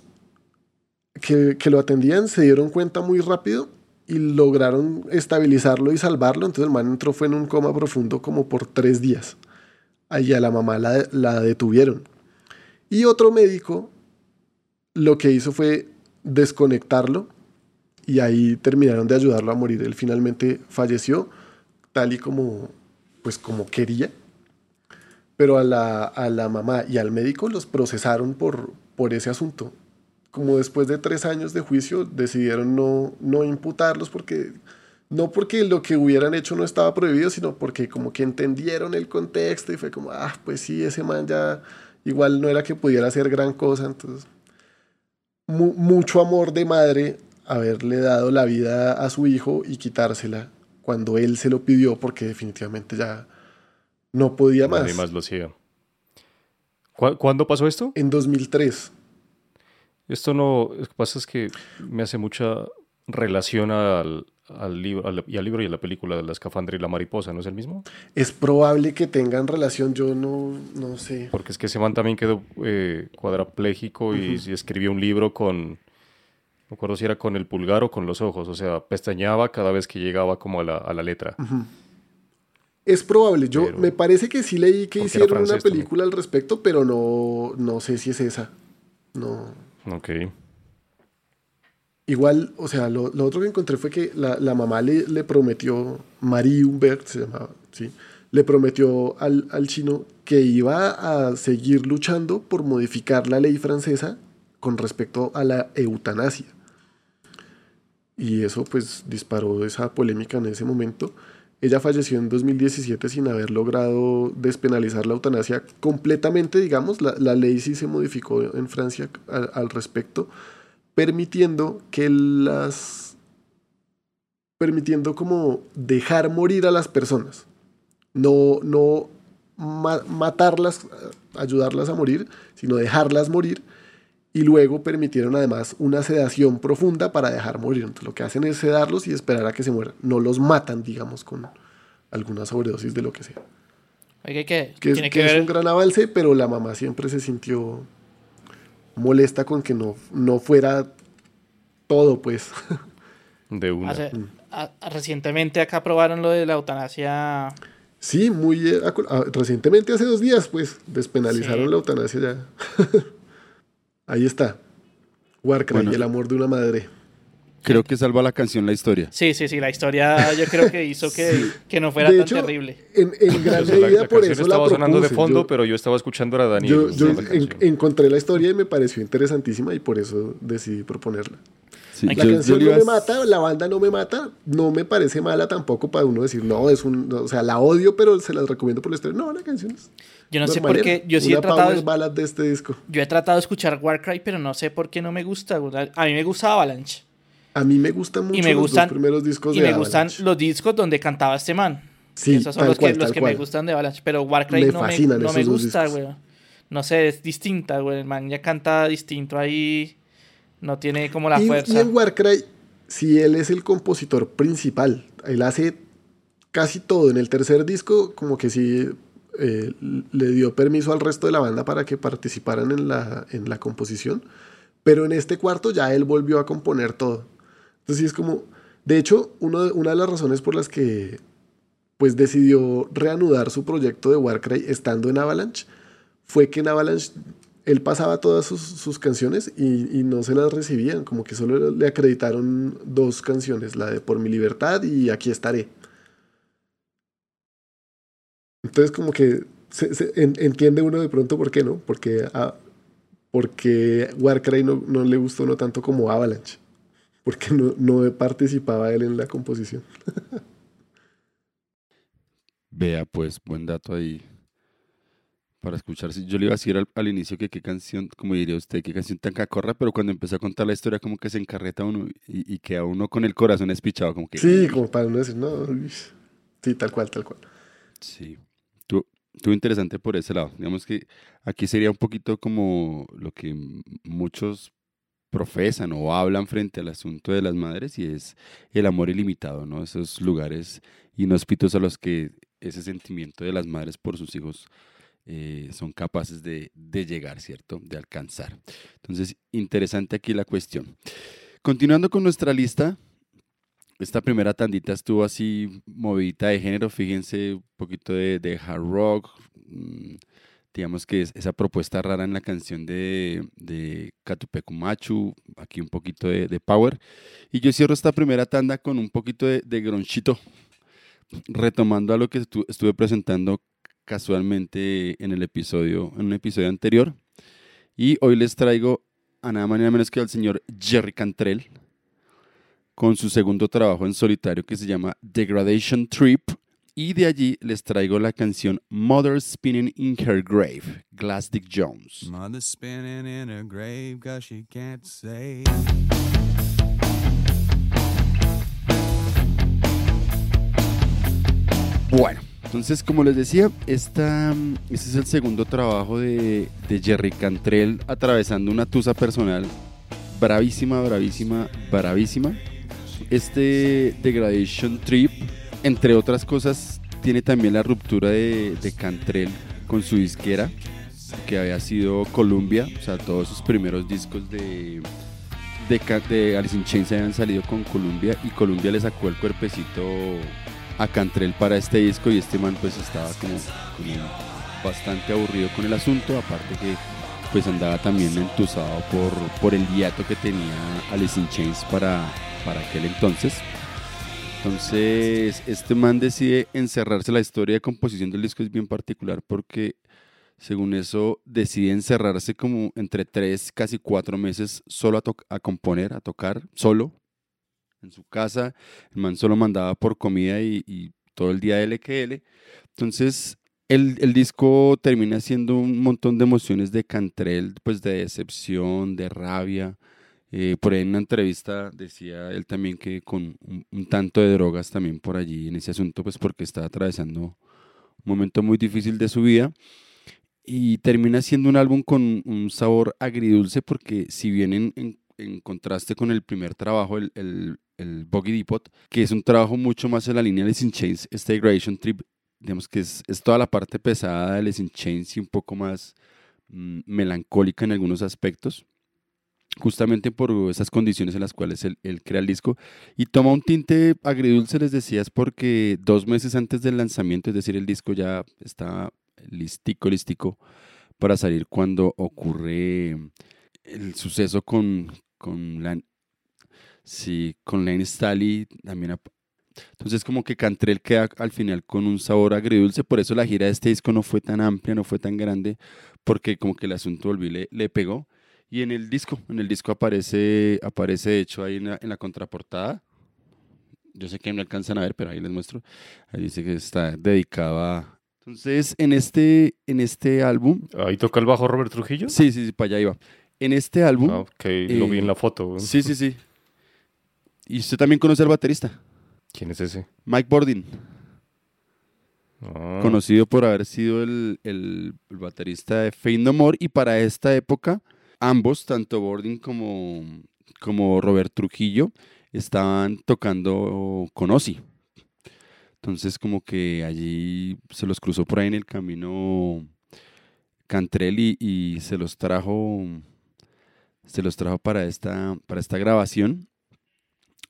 que, que, lo atendían se dieron cuenta muy rápido y lograron estabilizarlo y salvarlo. Entonces el man entró fue en un coma profundo como por tres días. Allí a la mamá la, la detuvieron. Y otro médico lo que hizo fue desconectarlo y ahí terminaron de ayudarlo a morir. Él finalmente falleció tal y como, pues como quería, pero a la, a la mamá y al médico los procesaron por, por ese asunto. Como después de tres años de juicio decidieron no, no imputarlos porque no porque lo que hubieran hecho no estaba prohibido, sino porque como que entendieron el contexto y fue como, ah, pues sí, ese man ya igual no era que pudiera hacer gran cosa, entonces mucho amor de madre haberle dado la vida a su hijo y quitársela cuando él se lo pidió porque definitivamente ya no podía más. Nadie más lo hacía. ¿Cuándo pasó esto? En 2003. Esto no, lo que pasa es que me hace mucha relación al, al libro, al, y al libro y a la película de la escafandra y la mariposa, ¿no es el mismo? Es probable que tengan relación, yo no, no sé. Porque es que ese man también quedó eh, cuadrapléjico y, y escribió un libro con, me acuerdo si era con el pulgar o con los ojos, o sea, pestañeaba cada vez que llegaba como a la, a la letra. Es probable, yo Pero- me parece que sí leí que hicieron una también. película al respecto, pero no, no sé si es esa. No. Ok. Igual, o sea, lo, lo otro que encontré fue que la, la mamá le, le prometió, Marie Humbert se llamaba, ¿sí? Le prometió al, al chino que iba a seguir luchando por modificar la ley francesa con respecto a la eutanasia. Y eso pues disparó esa polémica en ese momento. Ella falleció en 2017 sin haber logrado despenalizar la eutanasia completamente, digamos. La, la ley sí se modificó en Francia al- respecto permitiendo que las permitiendo como dejar morir a las personas no no ma- matarlas ayudarlas a morir sino dejarlas morir y luego permitieron además una sedación profunda para dejar morir entonces lo que hacen es sedarlos y esperar a que se mueran no los matan digamos con alguna sobredosis de lo que sea Oiga, que que, es, tiene que que es ver. un gran avance, pero la mamá siempre se sintió molesta con que no, no fuera todo, pues. De una. hace- Mm. a- a- recientemente acá aprobaron lo de la eutanasia. Sí, muy eh, ah, recientemente, hace dos días, pues, despenalizaron Sí. la eutanasia ya. Ahí está. Warcry, Bueno. el amor de una madre. Creo que salva la canción la historia. Sí, sí, sí, la historia yo creo que hizo que, Sí. que no fuera De tan hecho, terrible. En, en gran la, medida la por canción eso la estaba sonando de fondo, Yo- pero yo estaba escuchando a Daniel. Yo, yo usando la en- canción. encontré la historia y me pareció interesantísima y por eso decidí proponerla. Sí, La yo- yo canción le no me mata, la banda no me mata, no me parece mala tampoco para uno decir, no, es un, o sea, la odio, pero se las recomiendo por la historia. No, la canción es Yo no sé por qué, yo sí he tratado, de, ballad de este disco. yo he tratado de escuchar Warcry, pero no sé por qué no me gusta. A mí me gusta Avalanche. A mí me gustan mucho Y me los gustan, dos primeros discos y de me gustan Avalanche. los discos donde cantaba este man. Sí, Esos son tal los que, cual, los tal que cual. me gustan de Avalanche. Pero Warcry Me no me, no me gusta, güey. No sé, es distinta, güey. El man ya canta distinto ahí. No tiene como la y, fuerza. y en Warcry, si él es el compositor principal, él hace casi todo. En el tercer disco, como que sí eh, le dio permiso al resto de la banda para que participaran en la, en la composición. Pero en este cuarto ya él volvió a componer todo. Entonces sí es como... De hecho, uno de- una de las razones por las que pues decidió reanudar su proyecto de Warcry estando en Avalanche fue que en Avalanche él pasaba todas sus, canciones y, no se las recibían, como que solo le acreditaron dos canciones, la de Por mi libertad y Aquí estaré. Entonces como que entiende uno de pronto por qué no, porque, a- porque Warcry no, no le gustó no tanto como Avalanche, porque no, no participaba él en la composición. Vea, pues, buen dato ahí para escucharse. Yo le iba a decir al, al inicio que qué canción, como diría usted, qué canción tan cacorra, pero cuando empezó a contar la historia como que se encarreta uno y, y queda uno con el corazón espichado, como que... Sí, como para uno decir, no, uy". sí, tal cual, tal cual. Sí, estuvo interesante por ese lado. Digamos que aquí sería un poquito como lo que muchos profesan o hablan frente al asunto de las madres y es el amor ilimitado, ¿no? Esos lugares inhóspitos a los que ese sentimiento de las madres por sus hijos eh, son capaces de, de llegar, ¿cierto? De alcanzar. Entonces, interesante aquí la cuestión. Continuando con nuestra lista, esta primera tandita estuvo así movidita de género, fíjense, un poquito de, de hard rock, mm, digamos que es esa propuesta rara en la canción de, de Machu, aquí un poquito de, de power. Y yo cierro esta primera tanda con un poquito de, de gronchito, retomando a lo que estu- estuve presentando casualmente en el episodio, en un episodio anterior. Y hoy les traigo a nada más ni nada menos que al señor Jerry Cantrell con su segundo trabajo en solitario que se llama Degradation Trip. Y de allí les traigo la canción Mother Spinning in Her Grave, Glass Dick Jones. Mother spinning in her grave cause she can't say. Bueno, entonces como les decía, este es el segundo trabajo de, Jerry Cantrell atravesando una tusa personal bravísima, bravísima, bravísima. Este Degradation Trip, entre otras cosas, tiene también la ruptura de, Cantrell con su disquera, que había sido Columbia, o sea, todos sus primeros discos de, de, de Alice habían salido con Columbia y Columbia le sacó el cuerpecito a Cantrell para este disco y este man pues estaba como, bastante aburrido con el asunto, aparte que pues andaba también entusado por, por el hiato que tenía Alice in Chains para, para aquel entonces. Entonces, este man decide encerrarse. La historia de composición del disco es bien particular porque, según eso, decide encerrarse como entre tres, casi cuatro meses solo a, a componer, a tocar, solo, en su casa. El man solo mandaba por comida y, y todo el día LQL. Entonces, el, el disco termina siendo un montón de emociones de Cantrell, pues de decepción, de rabia. Eh, por ahí en una entrevista decía él también que con un, un tanto de drogas también por allí en ese asunto, pues porque estaba atravesando un momento muy difícil de su vida. Y termina siendo un álbum con un sabor agridulce porque si bien en, en- en contraste con el primer trabajo, el, el, el Boggy Depot, que es un trabajo mucho más en la línea de Alice in Chains, este Degradation Trip, digamos que es, es toda la parte pesada de Alice in Chains y un poco más mm, melancólica en algunos aspectos justamente por esas condiciones en las cuales él, él crea el disco. Y toma un tinte agridulce, les decía, es porque dos meses antes del lanzamiento, es decir, el disco ya está listico, listico para salir cuando ocurre el suceso con, con la sí, con Lane Staley también entonces como que Cantrell queda al final con un sabor agridulce, por eso la gira de este disco no fue tan amplia, no fue tan grande, porque como que el asunto volví le, le pegó. Y en el disco, en el disco aparece, aparece de hecho ahí en la, en la contraportada. Yo sé que no alcanzan a ver, pero ahí les muestro. Ahí dice que está dedicado a... Entonces, en este, en este álbum... Ahí toca el bajo Robert Trujillo. Sí, sí, sí, para allá iba. En este álbum... Ah, ok, lo vi eh, en la foto. Sí, sí, sí. Y usted también conoce al baterista, ¿Quién es ese? Mike Bordin, Ah, conocido por haber sido el, el- el baterista de Fade No More. Y para esta época, ambos, tanto Bordin como, como Robert Trujillo, estaban tocando con Ozzy. Entonces, como que allí se los cruzó por ahí en el camino Cantrell y, y se los trajo se los trajo para esta, para esta grabación.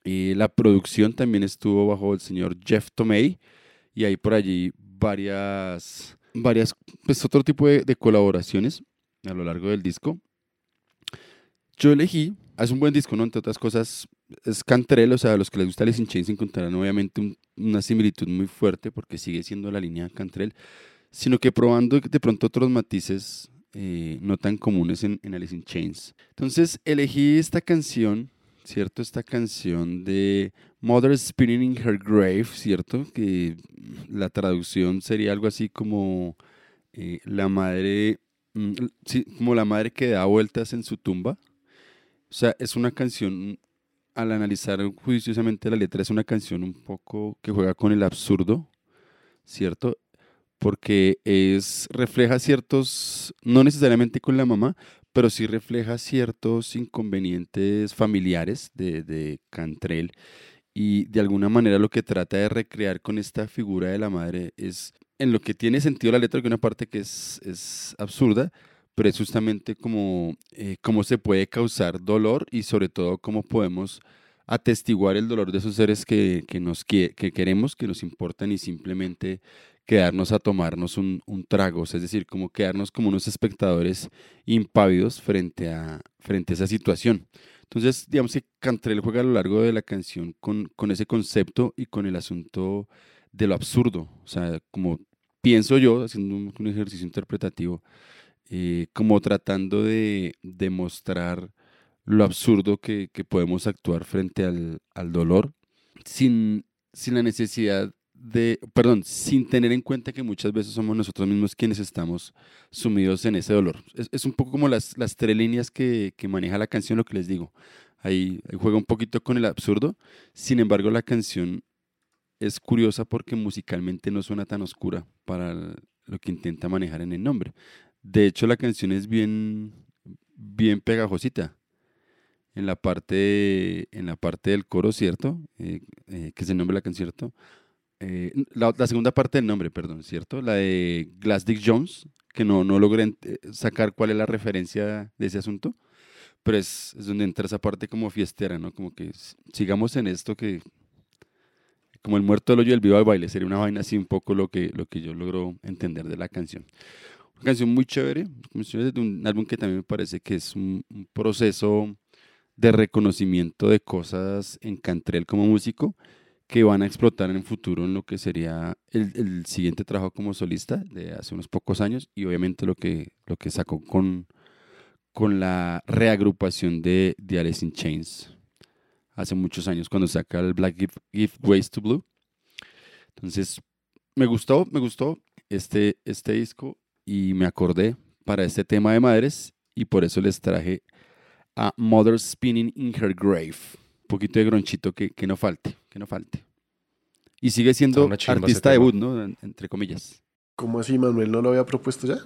Y la producción también estuvo bajo el señor Jeff Tomei y hay por allí varias, varias, pues otro tipo de, de colaboraciones a lo largo del disco. Yo elegí, es un buen disco, ¿no? Entre otras cosas, es Cantrell, o sea, a los que les gusta Alice in Chains encontrarán obviamente un- una similitud muy fuerte porque sigue siendo la línea Cantrell, sino que probando de pronto otros matices eh, no tan comunes en, en Alice in Chains. Entonces elegí esta canción, ¿cierto? Esta canción de Mother Spinning in Her Grave, ¿cierto? Que la traducción sería algo así como eh, la madre, mm, como la madre que da vueltas en su tumba. O sea, es una canción, al analizar juiciosamente la letra, es una canción un poco que juega con el absurdo, ¿cierto? Porque es, refleja ciertos, no necesariamente con la mamá, pero sí refleja ciertos inconvenientes familiares de, de Cantrell. Y de alguna manera lo que trata de recrear con esta figura de la madre es en lo que tiene sentido la letra, que una parte que es, es absurda, pero es justamente como eh, cómo se puede causar dolor y sobre todo cómo podemos atestiguar el dolor de esos seres que, que nos que, que queremos, que nos importan y simplemente quedarnos a tomarnos un, un trago, es decir, como quedarnos como unos espectadores impávidos frente a, frente a esa situación. Entonces, digamos que Cantrell juega a lo largo de la canción con, con ese concepto y con el asunto de lo absurdo. O sea, como pienso yo, haciendo un, un ejercicio interpretativo, eh, como tratando de demostrar lo absurdo que, que podemos actuar frente al, al dolor sin, sin la necesidad de, perdón, sin tener en cuenta que muchas veces somos nosotros mismos quienes estamos sumidos en ese dolor. Es, es un poco como las, las tres líneas que, que maneja la canción, lo que les digo. Ahí, ahí juega un poquito con el absurdo, sin embargo la canción es curiosa porque musicalmente no suena tan oscura para lo que intenta manejar en el nombre. De hecho, la canción es bien, bien pegajosita. en la parte, en la parte del coro, ¿cierto? Eh, eh, que es el nombre de la canción, ¿cierto? Eh, la, la segunda parte del nombre, perdón, ¿cierto? La de Glass Dick Jones, que no, no logré eh, sacar cuál es la referencia de ese asunto, pero es, es donde entra esa parte como fiestera, ¿no? Como que sigamos en esto que, como el muerto del hoyo y el vivo al baile, sería una vaina así un poco lo que, lo que yo logro entender de la canción. Una canción muy chévere, de un álbum que también me parece que es un, un proceso de reconocimiento de cosas en Cantrell como músico que van a explotar en el futuro en lo que sería el, el siguiente trabajo como solista de hace unos pocos años y obviamente lo que, lo que sacó con, con la reagrupación de, de Alice in Chains hace muchos años cuando saca el Black Give, Give Ways to Blue. Entonces, me gustó, me gustó este, este disco y me acordé para este tema de madres y por eso les traje a Mother Spinning in Her Grave. Poquito de gronchito que, que no falte, que no falte. Y sigue siendo artista debut, ¿no? En- Entre comillas. ¿Cómo así, Manuel? ¿No lo había propuesto ya?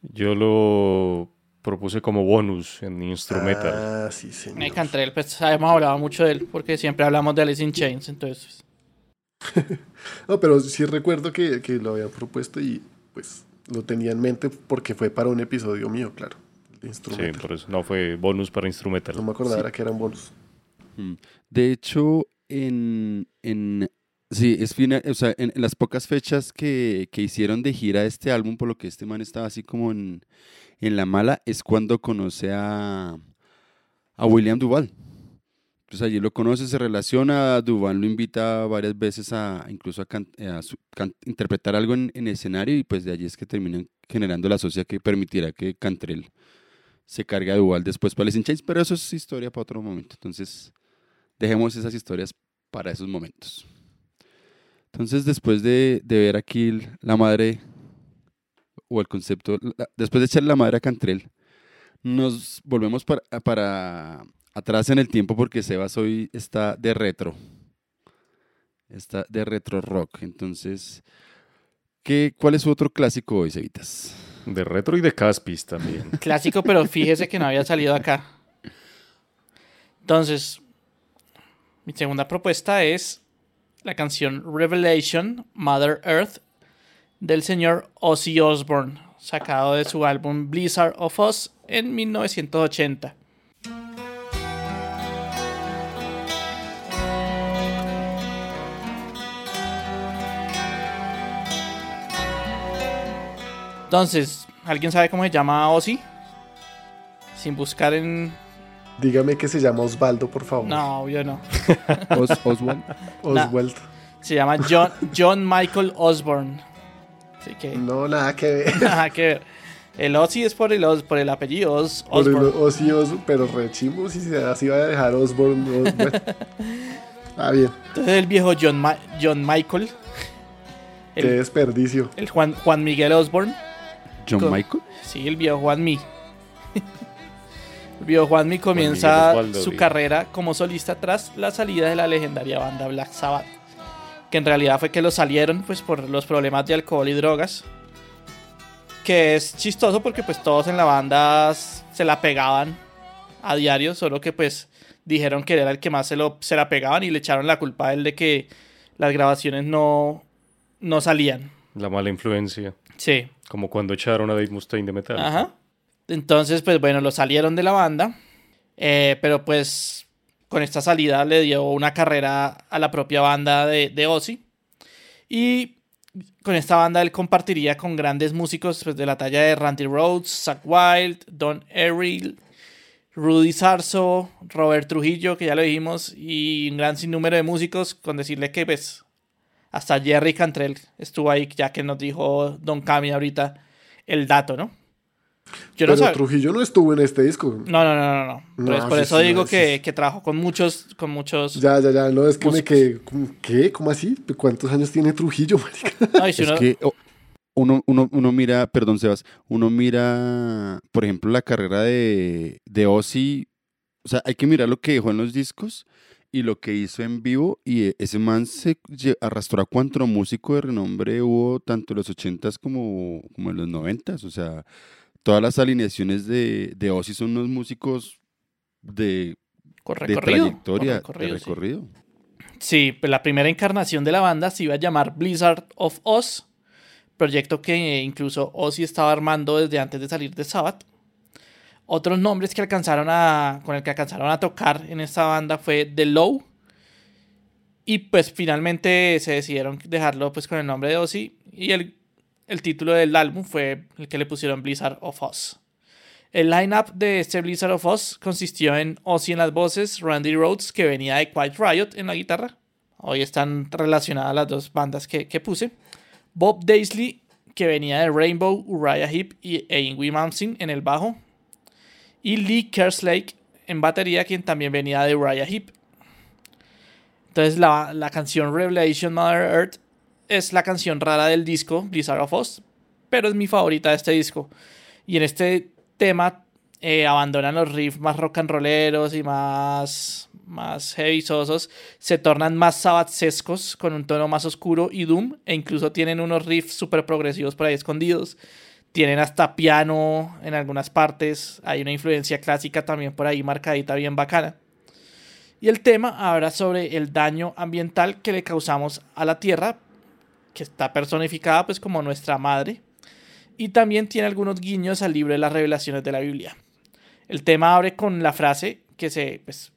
Yo lo propuse como bonus en Instrumental. Ah, sí, señor. Me Cantrell, pues hemos hablado mucho de él porque siempre hablamos de Alice in Chains, entonces. No, pero sí recuerdo que, que lo había propuesto y pues lo tenía en mente porque fue para un episodio mío, claro. De sí, por eso no fue bonus para Instrumental. No me acordaba era que eran bonus. De hecho, en, en sí, es final, o sea, en, las pocas fechas que, que hicieron de gira este álbum, por lo que este man estaba así como en, en la mala, es cuando conoce a, a William Duval. Pues allí lo conoce, se relaciona, Duval lo invita varias veces a incluso a, can- interpretar algo en, en escenario y pues de allí es que terminan generando la socia que permitirá que Cantrell se cargue a Duval después para in Chains, pero eso es historia para otro momento. Entonces, dejemos esas historias para esos momentos. Entonces, después de, de ver aquí la madre o el concepto, la- después de echarle la madre a Cantrell, nos volvemos para, para atrás en el tiempo porque Sebas hoy está de retro. Está de retro rock. Entonces, ¿qué, ¿cuál es su otro clásico hoy, Cevitas? De retro y de Caspis también. Clásico, pero fíjese que no había salido acá. Entonces, mi segunda propuesta es la canción Revelation, Mother Earth, del señor Ozzy Osbourne, sacado de su álbum Blizzard of Oz en 1980. Entonces, ¿alguien sabe cómo se llama Ozzy? Sin buscar en... Dígame que se llama Osvaldo, por favor. No, yo no. Os- Oswald. Oswald. Se llama John, John Michael Osborne. Así que No, nada que ver. nada que ver. El Ozzy es por el, Os- por el apellido Os- Por el Osborne. Ozzy pero rechimbo si se así va a dejar Osborne. Ah, bien. Entonces el viejo John, Ma- John Michael, Qué el, desperdicio. el Juan, Juan Miguel Osborne. John Con- Michael. Sí, el viejo Juanmi. el viejo Juanmi comienza Miguel Osvaldo, su bien. carrera como solista tras la salida de la legendaria banda Black Sabbath. Que en realidad fue que lo salieron pues por los problemas de alcohol y drogas. Que es chistoso porque pues todos en la banda se la pegaban a diario, solo que pues dijeron que era el que más se, lo, se la pegaban y le echaron la culpa a él de que las grabaciones no, no salían. La mala influencia. Sí. Como cuando echaron a Dave Mustaine de metal. Ajá. Entonces, pues bueno, lo salieron de la banda. eh, pero pues con esta salida le dio una carrera a la propia banda de, de Ozzy. Y con esta banda él compartiría con grandes músicos pues, de la talla de Randy Rhodes, Zach Wild, Don Errol, Rudy Sarso, Robert Trujillo, que ya lo dijimos, y un gran sinnúmero de músicos, con decirle que pues hasta Jerry Cantrell estuvo ahí, ya que nos dijo Don Cami ahorita el dato, ¿no? Yo no pero sab- Trujillo no estuvo en este disco. No, no, no, no, no. Por, No, por sí, eso sí, digo no, que, sí. que trabajó con muchos, con muchos. Ya, ya, ya. No, es que me quedé. ¿cómo- ¿Qué? ¿Cómo así? ¿Cuántos años tiene Trujillo, marica? Si Es uno- que oh, uno, uno, uno mira, perdón Sebas, uno mira, por ejemplo, la carrera de, de Ozzy, o sea, hay que mirar lo que dejó en los discos y lo que hizo en vivo y eh, ese man se arrastró a cuanto músico de renombre hubo tanto en los 80s como, como en los 90s, o sea, todas las alineaciones de, de Ozzy son unos músicos de, Con de recorrido. trayectoria, de sí. recorrido. Sí, pues la primera encarnación de la banda se iba a llamar Blizzard of Oz, proyecto que incluso Ozzy estaba armando desde antes de salir de Sabbath. Otros nombres que alcanzaron a, con el que alcanzaron a tocar en esta banda fue The Low. Y pues finalmente se decidieron dejarlo pues con el nombre de Ozzy. Y el, el título del álbum fue el que le pusieron Blizzard of Oz. El line-up de este Blizzard of Oz consistió en Ozzy en las voces, Randy Rhodes, que venía de Quiet Riot en la guitarra. Hoy están relacionadas las dos bandas que, que puse. Bob Daisley, que venía de Rainbow, Uriah Heep y e Ingrid Malmsteen en el bajo. Y Lee Kerslake en batería, quien también venía de Uriah Heep. Entonces la, la canción Revelation Mother Earth es la canción rara del disco Blizzard of Oz, pero es mi favorita de este disco. Y en este tema eh, abandonan los riffs más rock and rolleros y más, más heavy se tornan más sabatsescos con un tono más oscuro y doom, e incluso tienen unos riffs súper progresivos por ahí escondidos. Tienen hasta piano en algunas partes, hay una influencia clásica también por ahí marcadita bien bacana. Y el tema habla sobre el daño ambiental que le causamos a la Tierra, que está personificada pues como nuestra madre, y también tiene algunos guiños al libro de las revelaciones de la Biblia. El tema abre con la frase que se, pues,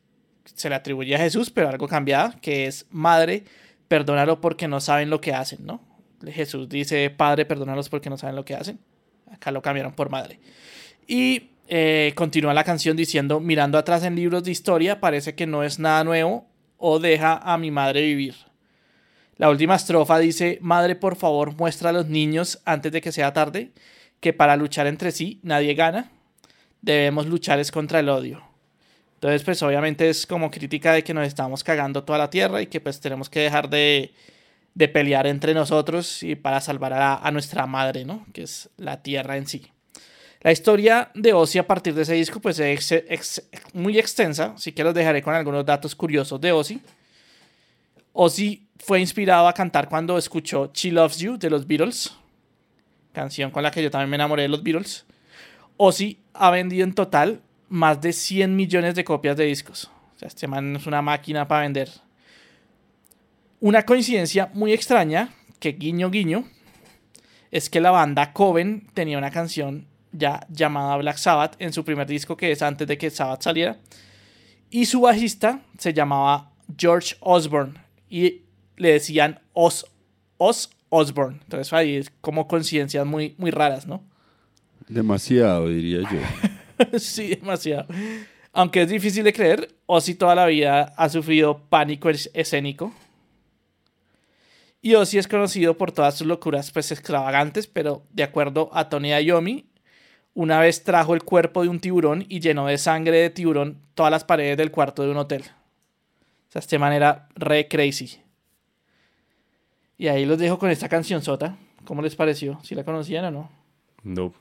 se le atribuye a Jesús, pero algo cambiada, que es, Madre, perdónalo porque no saben lo que hacen, ¿no? Jesús dice, Padre, perdónalos porque no saben lo que hacen. Acá lo cambiaron por Madre. Y eh, continúa la canción diciendo, mirando atrás en libros de historia, parece que no es nada nuevo o deja a mi madre vivir. La última estrofa dice, Madre, por favor, muestra a los niños antes de que sea tarde que para luchar entre sí nadie gana, debemos luchar es contra el odio. Entonces, pues obviamente es como crítica de que nos estamos cagando toda la tierra y que pues tenemos que dejar de, de pelear entre nosotros y para salvar a, nuestra madre, ¿no? Que es la tierra en sí. La historia de Ozzy a partir de ese disco pues es muy extensa, así que los dejaré con algunos datos curiosos de Ozzy. Ozzy fue inspirado a cantar cuando escuchó She Loves You de los Beatles, canción con la que yo también me enamoré de los Beatles. Ozzy ha vendido en total más de 100 millones de copias de discos. O sea, este man es una máquina para vender. Una coincidencia muy extraña, que guiño guiño, es que la banda Coven tenía una canción ya llamada Black Sabbath en su primer disco, que es antes de que Sabbath saliera. Y su bajista se llamaba George Osborne. Y le decían Os, Os Osborne. Entonces ahí es como coincidencias muy, muy raras, ¿no? Demasiado, diría yo. sí, demasiado. Aunque es difícil de creer, Ozzy toda la vida ha sufrido pánico escénico. Y Ozzy es conocido por todas sus locuras pues extravagantes, pero de acuerdo a Tony Iommi, una vez trajo el cuerpo de un tiburón y llenó de sangre de tiburón todas las paredes del cuarto de un hotel. O sea, este manera re crazy. Y ahí los dejo con esta canción sota. ¿Cómo les pareció? ¿Si la conocían o no? No.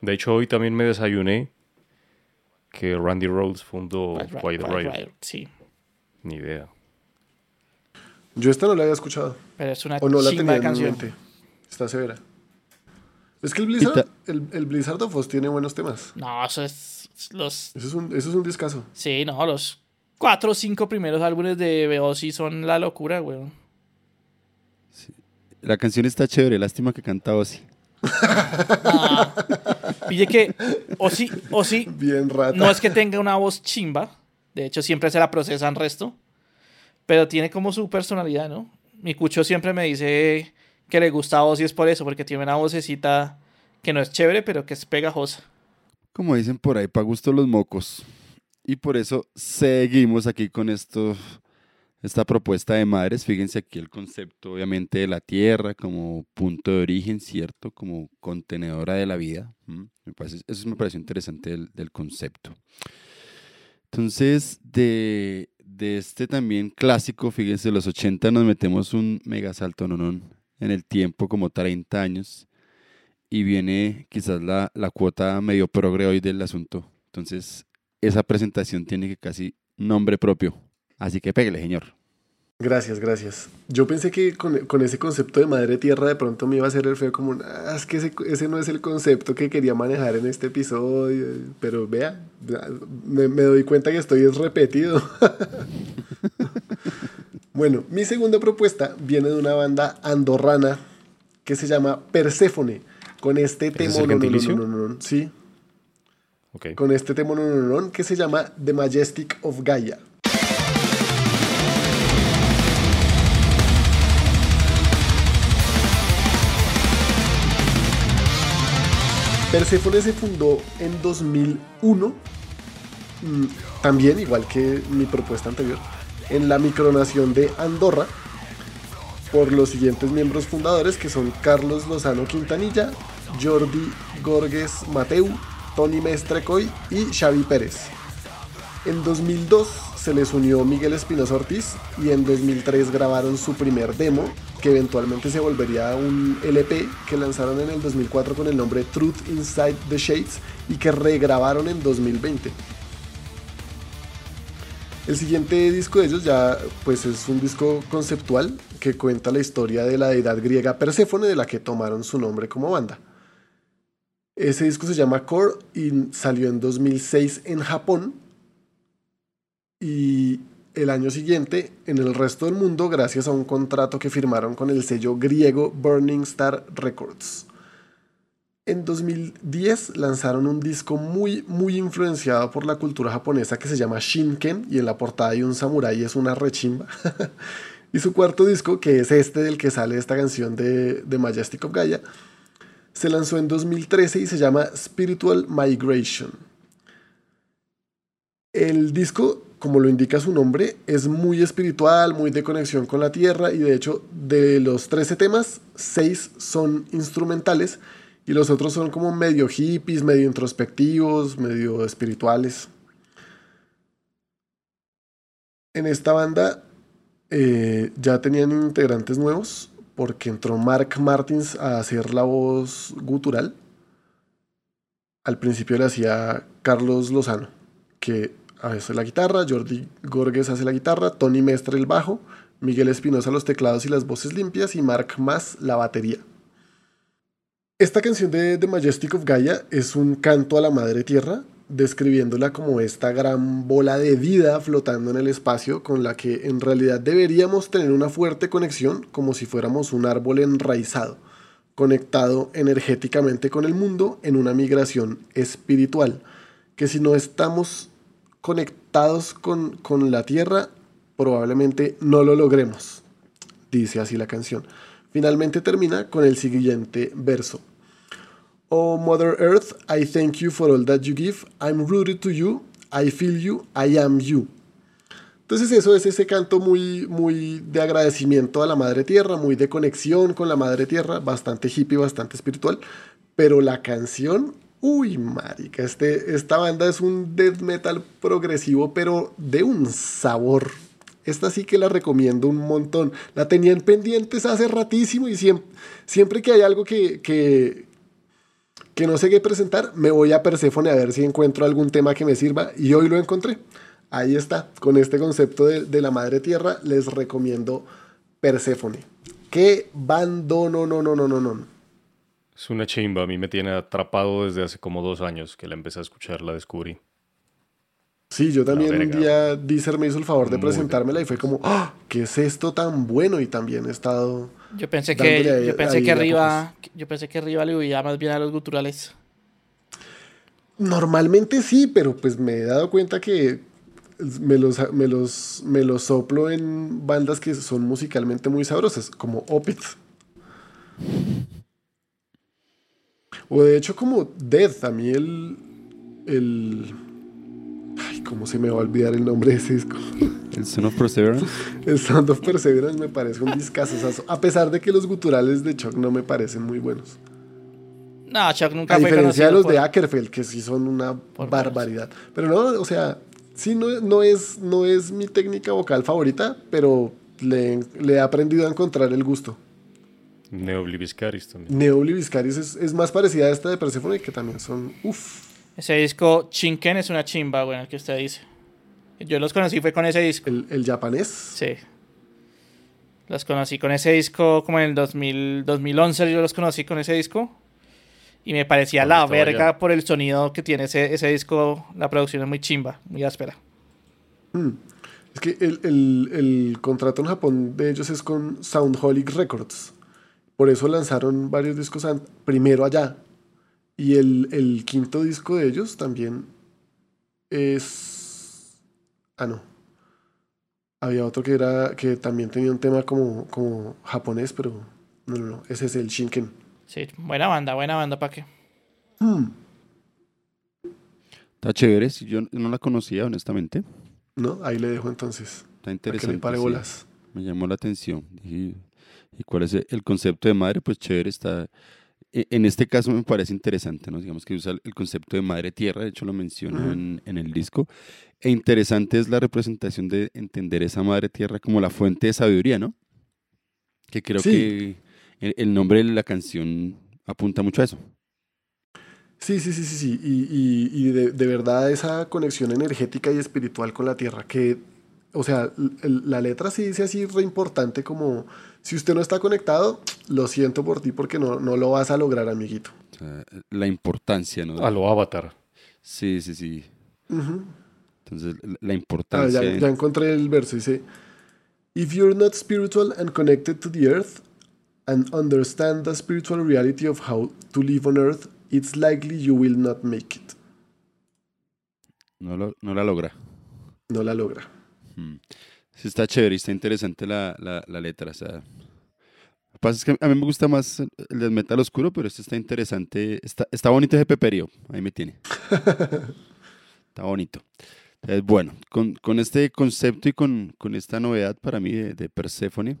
De hecho, hoy también me desayuné que Randy Rhodes fundó Quiet Quiet Riot, Sí, Ni idea. Yo esta no la había escuchado. pero es una O no la chimba tenía de en mi canción. mente. Está severa. Es que el Blizzard, el, el Blizzard of Oz tiene buenos temas. No, eso es los... Eso es un, eso es un discazo. Sí, no, los cuatro o cinco primeros álbumes de Ozzy son la locura, weón. La canción está chévere, lástima que canta Ozzy. Ah, pille que Ozzy, Ozzy Bien rata. no es que tenga una voz chimba, de hecho siempre se la procesan resto, pero tiene como su personalidad, ¿no? Mi cucho siempre me dice que le gusta a Ozzy es por eso, porque tiene una vocecita que no es chévere, pero que es pegajosa. Como dicen por ahí, pa' gusto los mocos. Y por eso seguimos aquí con esto, esta propuesta de madres. Fíjense aquí el concepto, obviamente, de la tierra como punto de origen, ¿cierto? Como contenedora de la vida. eso me pareció interesante del, del concepto. Entonces, de, de este también clásico, fíjense, los 80 nos metemos un mega salto nonón en el tiempo, como 30 años y viene quizás la, la cuota medio progre hoy del asunto. Entonces, esa presentación tiene que casi nombre propio. Así que pégale, señor. Gracias, gracias. Yo pensé que con, con ese concepto de madre tierra de pronto me iba a hacer el feo como, "Ah, es que ese, ese no es el concepto que quería manejar en este episodio, pero vea, me, me doy cuenta que estoy es repetido. bueno, mi segunda propuesta viene de una banda andorrana que se llama Perséfone, con este ¿Ese es tema, el gentilicio? sí, Con este tema que se llama The Majestic of Gaia. Perséfone se fundó en 2001, mm, también igual que mi propuesta anterior, en la micronación de Andorra, por los siguientes miembros fundadores que son Carlos Lozano Quintanilla, Jordi Gorges Mateu, Tony Mestrecoy y Xavi Pérez. En 2002 se les unió Miguel Espinosa Ortiz y en 2003 grabaron su primer demo, que eventualmente se volvería un LP que lanzaron en el 2004 con el nombre Truth Inside the Shades y que regrabaron en 2020. El siguiente disco de ellos ya pues es un disco conceptual que cuenta la historia de la deidad griega Perséfone de la que tomaron su nombre como banda. Ese disco se llama Core y salió en 2006 en Japón y el año siguiente en el resto del mundo gracias a un contrato que firmaron con el sello griego Burning Star Records. En 2010 lanzaron un disco muy muy influenciado por la cultura japonesa que se llama Shinken y en la portada hay un samurái es una rechimba. y su cuarto disco, que es este del que sale esta canción de, de Majestic of Gaia, se lanzó en 2013 y se llama Spiritual Migration. El disco, como lo indica su nombre, es muy espiritual, muy de conexión con la tierra y de hecho de los 13 temas, 6 son instrumentales y los otros son como medio hippies, medio introspectivos, medio espirituales. En esta banda eh, ya tenían integrantes nuevos porque entró Mark Martins a hacer la voz gutural. Al principio le hacía Carlos Lozano, que hace la guitarra, Jordi Gorges hace la guitarra, Tony Mestre el bajo, Miguel Espinosa los teclados y las voces limpias y Mark Más la batería. Esta canción de The Majestic of Gaia es un canto a la madre tierra, describiéndola como esta gran bola de vida flotando en el espacio con la que en realidad deberíamos tener una fuerte conexión como si fuéramos un árbol enraizado, conectado energéticamente con el mundo en una migración espiritual, que si no estamos conectados con, con la tierra, probablemente no lo logremos, dice así la canción. Finalmente termina con el siguiente verso. Oh Mother Earth, I thank you for all that you give. I'm rooted to you. I feel you. I am you. Entonces eso es ese canto muy, muy de agradecimiento a la Madre Tierra, muy de conexión con la Madre Tierra, bastante hippie, bastante espiritual. Pero la canción, uy, marica, este, esta banda es un death metal progresivo, pero de un sabor. Esta sí que la recomiendo un montón. La tenían pendientes hace ratísimo y siempre, siempre que hay algo que, que, que no sé qué presentar, me voy a Perséfone a ver si encuentro algún tema que me sirva y hoy lo encontré. Ahí está, con este concepto de, de la madre tierra, les recomiendo Perséfone. Qué bando, no, no, no, no, no, no. Es una chimba, a mí me tiene atrapado desde hace como dos años que la empecé a escuchar, la descubrí. Sí, yo también un día Deezer me hizo el favor de Muy presentármela y fue como, ¡ah! ¿Qué es esto tan bueno? Y también he estado. Yo pensé que, yo pensé que arriba, yo pensé que arriba le huía más bien a los guturales. Normalmente sí, pero pues me he dado cuenta que me los, me los, me los soplo en bandas que son musicalmente muy sabrosas, como Opeth. O de hecho como Death, a mí el... el ay, ¿cómo se me va a olvidar el nombre de ese disco? El Son of Perseverance. El Sound of Perseverance me parece un discazo, a pesar de que los guturales de Chuck no me parecen muy buenos. No, Chuck nunca A fue diferencia de los por- de Ackerfeld, que sí son una Por barbaridad. Pero no, o sea, sí no, no, es, no es mi técnica vocal favorita, pero le, le he aprendido a encontrar el gusto. Neobliviscaris también. Neobliviscaris es, es más parecida a esta de Persephone, que también son, uff. Ese disco Chinken es una chimba, bueno, el que usted dice. Yo los conocí fue con ese disco. El, el japonés. Sí. Los conocí con ese disco como en el 2000, 2011, yo los conocí con ese disco. Y me parecía ¿Dónde la verga ya? por el sonido que tiene ese, ese disco. La producción es muy chimba, muy áspera. Mm. Es que el, el- el contrato en Japón de ellos es con Soundholic Records. Por eso lanzaron varios discos primero allá. Y el, el quinto disco de ellos también es... Ah, no. Había otro que era que también tenía un tema como, como japonés, pero no, no, no. Ese es el Shinken. Sí, buena banda, buena banda, ¿para qué? Mm. Está chévere, si yo no la conocía, honestamente. ¿No? Ahí le dejo entonces. Está que interesante. sí. Me llamó la atención. Dije, ¿y cuál es el concepto de madre? Pues chévere, está... e- En este caso me parece interesante, ¿no? Digamos que usa el concepto de madre tierra, de hecho lo menciono Ujú. en, en el disco. E interesante es la representación de entender esa madre tierra como la fuente de sabiduría, ¿no? Que creo Sí. que el, el nombre de la canción apunta mucho a eso. Sí, sí, sí, sí, sí. Y, y- y de, de verdad esa conexión energética y espiritual con la tierra, que, o sea, la letra sí dice así re importante como, si usted no está conectado, lo siento por ti porque no, no lo vas a lograr, amiguito. O sea, la importancia, ¿no? A lo Avatar. Sí, sí, sí. Entonces, la- la Ah, importancia... ya, ya encontré el verso, dice, If you're not spiritual and connected to the earth and understand the spiritual reality of how to live on earth, it's likely you will not make it. no, lo- no la logra. No la logra. Mm. Sí, está chévere está interesante la, la, la letra. O sea, lo que pasa es que a mí me gusta más el el del metal oscuro, pero este está interesante. Está, está bonito ese peperío. Ahí me tiene. está bonito. Entonces, bueno, con, con este concepto y con, con esta novedad para mí de, de Persephone,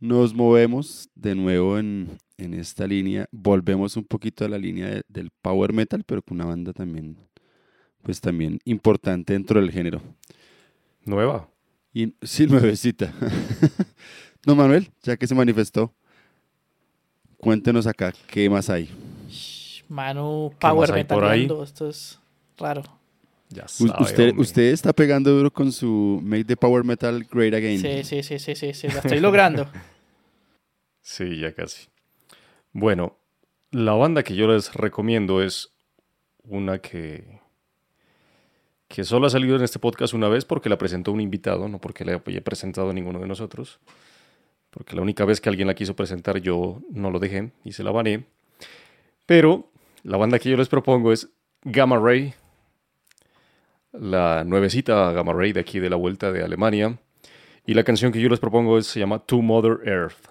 nos movemos de nuevo en, en esta línea. Volvemos un poquito a la línea de- del power metal, pero con una banda también, pues también importante dentro del género. Nueva. Y, sí, nuevecita. no, Manuel, ya que se manifestó, cuéntenos acá qué más hay. Manu, ¿Qué más Power? Metaleando, esto es raro. Ya sabe, usted, usted está pegando duro con su Make the Power Metal Great Again. Sí, sí, sí, sí, sí, sí, la estoy logrando. Sí, ya casi. Bueno, la banda que yo les recomiendo es una que, que solo ha salido en este podcast una vez porque la presentó un invitado, no porque la haya presentado ninguno de nosotros. Porque la única vez que alguien la quiso presentar yo no lo dejé y se la baneé. Pero la banda que yo les propongo es Gamma Ray, la nuevecita Gamma Ray de aquí de la vuelta de Alemania. Y la canción que yo les propongo es- se llama To Mother Earth.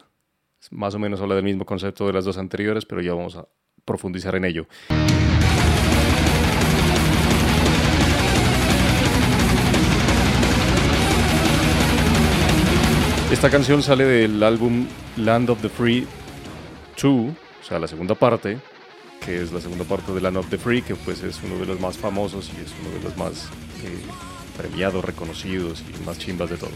Más o menos habla del mismo concepto de las dos anteriores, pero ya vamos a profundizar en ello. Esta canción sale del álbum Land of the Free 2, o sea, la segunda parte, que es la segunda parte de Land of the Free, que pues es uno de los más famosos y es uno de los más eh, premiados, reconocidos y más chimbas de todos.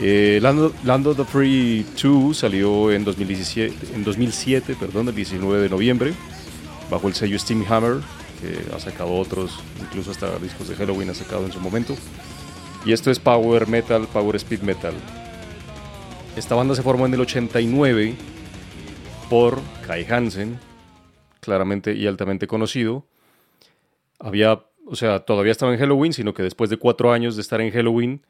Eh, Land, of, the Free 2 salió en 2017, en 2007, perdón, el 19 de noviembre, bajo el sello Steamhammer, que ha sacado otros, incluso hasta discos de Halloween ha sacado en su momento. Y esto es Power Metal, Power Speed Metal. Esta banda se formó en el 89 por Kai Hansen, claramente y altamente conocido. Había, o sea, todavía estaba en Halloween, sino que después de cuatro años de estar en Halloween,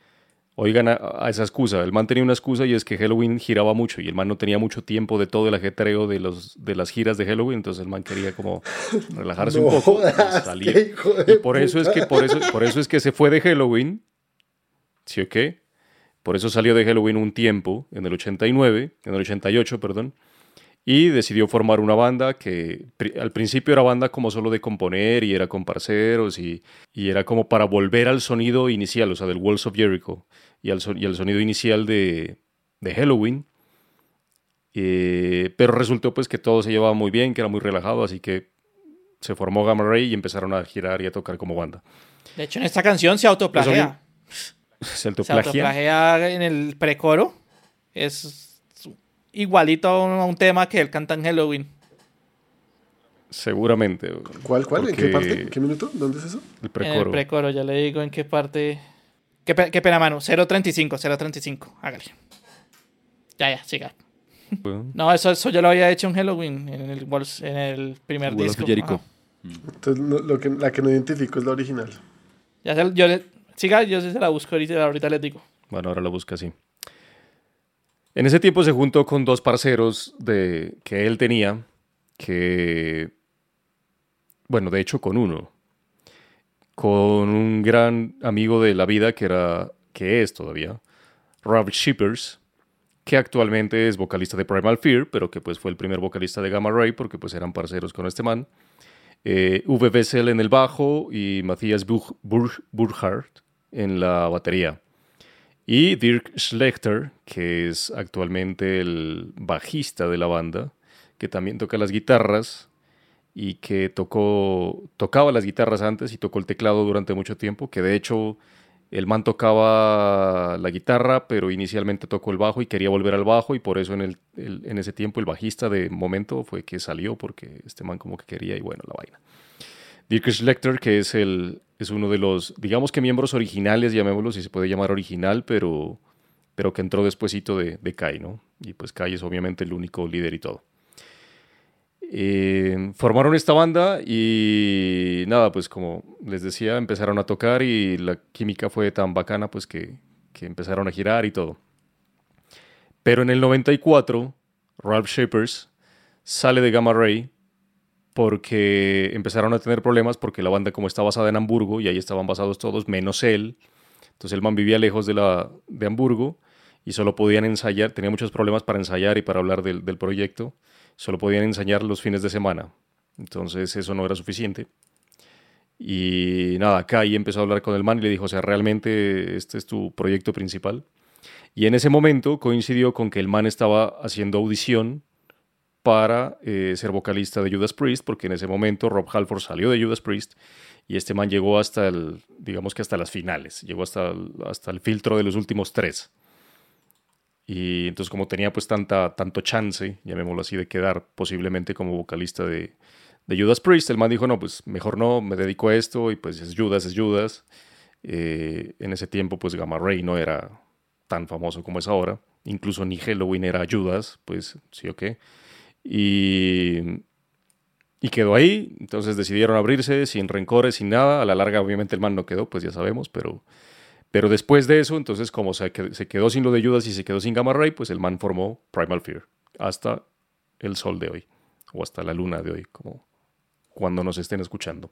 oigan a, a esa excusa. El man tenía una excusa y es que Halloween giraba mucho y el man no tenía mucho tiempo de todo el ajetreo de, los, de las giras de Halloween, entonces el man quería como relajarse No un poco, y jodas, salir. Y por eso es que por eso, por eso es que se fue de Halloween. ¿Sí o qué? Por eso salió de Halloween un tiempo, en el 89, en el 88, perdón. Y decidió formar una banda que pri- al principio era banda como solo de componer y era con parceros y, y era como para volver al sonido inicial, o sea, del Walls of Jericho y al, son- y al sonido inicial de, de Halloween. Eh, pero resultó pues que todo se llevaba muy bien, que era muy relajado, así que se formó Gamma Ray y empezaron a girar y a tocar como banda. De hecho, en esta canción se autoplagia. Se Se autoplagia. autoplagia en el precoro. Es igualito a un, a un tema que él canta en Halloween. Seguramente. ¿Cuál, cuál? ¿En qué parte? ¿En qué minuto? ¿Dónde es eso? El En precoro. el precoro, ya le digo en qué parte. Qué, pe- qué pena, mano. 0.35, 0.35. Hágale. Ya, ya, siga. Bueno, No, eso, eso yo lo había hecho en Halloween, en el, en el primer disco. Entonces, no- lo que, la que no identifico es la original. Ya se- yo le, siga, yo se la busco ahorita, ahorita les digo. Bueno, ahora la busca así. En ese tiempo se juntó con dos parceros de, que él tenía, que, bueno, de hecho con uno, con un gran amigo de la vida que era, que es todavía, Rob Shippers, que actualmente es vocalista de Primal Fear, pero que pues fue el primer vocalista de Gamma Ray porque pues eran parceros con este man. Eh, Wessel en el bajo y Matthias Buch- Burg- Burkhardt en la batería. Y Dirk Schlechter, que es actualmente el bajista de la banda, que también toca las guitarras y que tocó, tocaba las guitarras antes y tocó el teclado durante mucho tiempo, que de hecho el man tocaba la guitarra, pero inicialmente tocó el bajo y quería volver al bajo y por eso en, el, en ese tiempo el bajista de momento fue que salió porque este man como que quería y bueno, la vaina. Dirk Schlechter, que es, el, es uno de los, digamos que miembros originales, llamémoslo, si se puede llamar original, pero, pero que entró despuesito de, de Kai, ¿no? Y pues Kai es obviamente el único líder y todo. Eh, formaron esta banda y nada, pues como les decía, empezaron a tocar y la química fue tan bacana pues que, que empezaron a girar y todo. Pero en el 94, Ralph Shapers sale de Gamma Ray porque empezaron a tener problemas porque la banda como está basada en Hamburgo y ahí estaban basados todos menos él. Entonces el man vivía lejos de, la, de Hamburgo y solo podían ensayar, tenía muchos problemas para ensayar y para hablar del, del proyecto, solo podían ensayar los fines de semana. Entonces eso no era suficiente. Y nada, Kai empezó a hablar con el man y le dijo, o sea, realmente este es tu proyecto principal. Y en ese momento coincidió con que el man estaba haciendo audición para eh, ser vocalista de Judas Priest, porque en ese momento Rob Halford salió de Judas Priest y este man llegó hasta digamos que hasta las finales, llegó hasta el, hasta el filtro de los últimos tres. Y entonces como tenía pues tanta, tanto chance, llamémoslo así, de quedar posiblemente como vocalista de, de Judas Priest, el man dijo, no, pues mejor no, me dedico a esto y pues es Judas, es Judas. Eh, en ese tiempo pues Gamma Ray no era tan famoso como es ahora, incluso ni Halloween era Judas, pues sí o qué. Y, y quedó ahí, entonces decidieron abrirse sin rencores, sin nada. A la larga, obviamente, el man no quedó, pues ya sabemos, pero, pero después de eso, entonces, como se, qued- se quedó sin lo de Judas y se quedó sin Gamma Ray, pues el man formó Primal Fear hasta el sol de hoy, o hasta la luna de hoy, como cuando nos estén escuchando.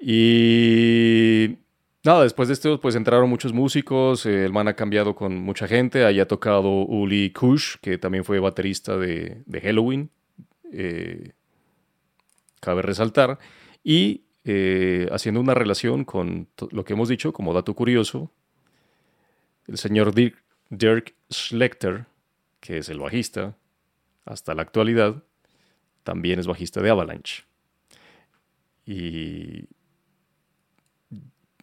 Y nada, después de esto, pues entraron muchos músicos. eh, el man ha cambiado con mucha gente. Ahí ha tocado Uli Kush, que también fue baterista de, de Halloween. eh, cabe resaltar. Y eh, haciendo una relación con lo que hemos dicho, como dato curioso, el señor Dirk, Dirk Schlechter, que es el bajista hasta la actualidad, también es bajista de Avalanche. Y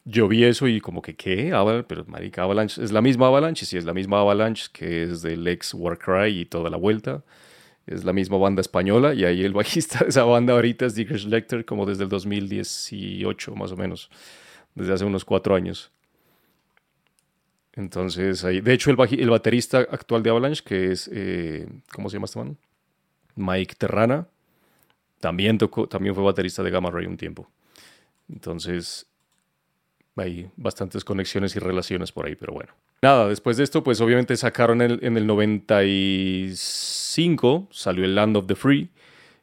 yo vi eso y como que, ¿qué? Aval- pero marica, Avalanche es la misma Avalanche, sí, es la misma Avalanche que es del ex Warcry y toda la vuelta. Es la misma banda española y ahí el bajista de esa banda ahorita es Dick Schlechter como desde el 2018 más o menos, desde hace unos cuatro años. Entonces, ahí, de hecho, el, el baterista actual de Avalanche, que es, eh, ¿cómo se llama este man? Mike Terrana, también, tocó, también fue baterista de Gamma Ray un tiempo. Entonces, hay bastantes conexiones y relaciones por ahí, pero bueno. Nada, después de esto, pues obviamente sacaron el, en el 95, salió el Land of the Free,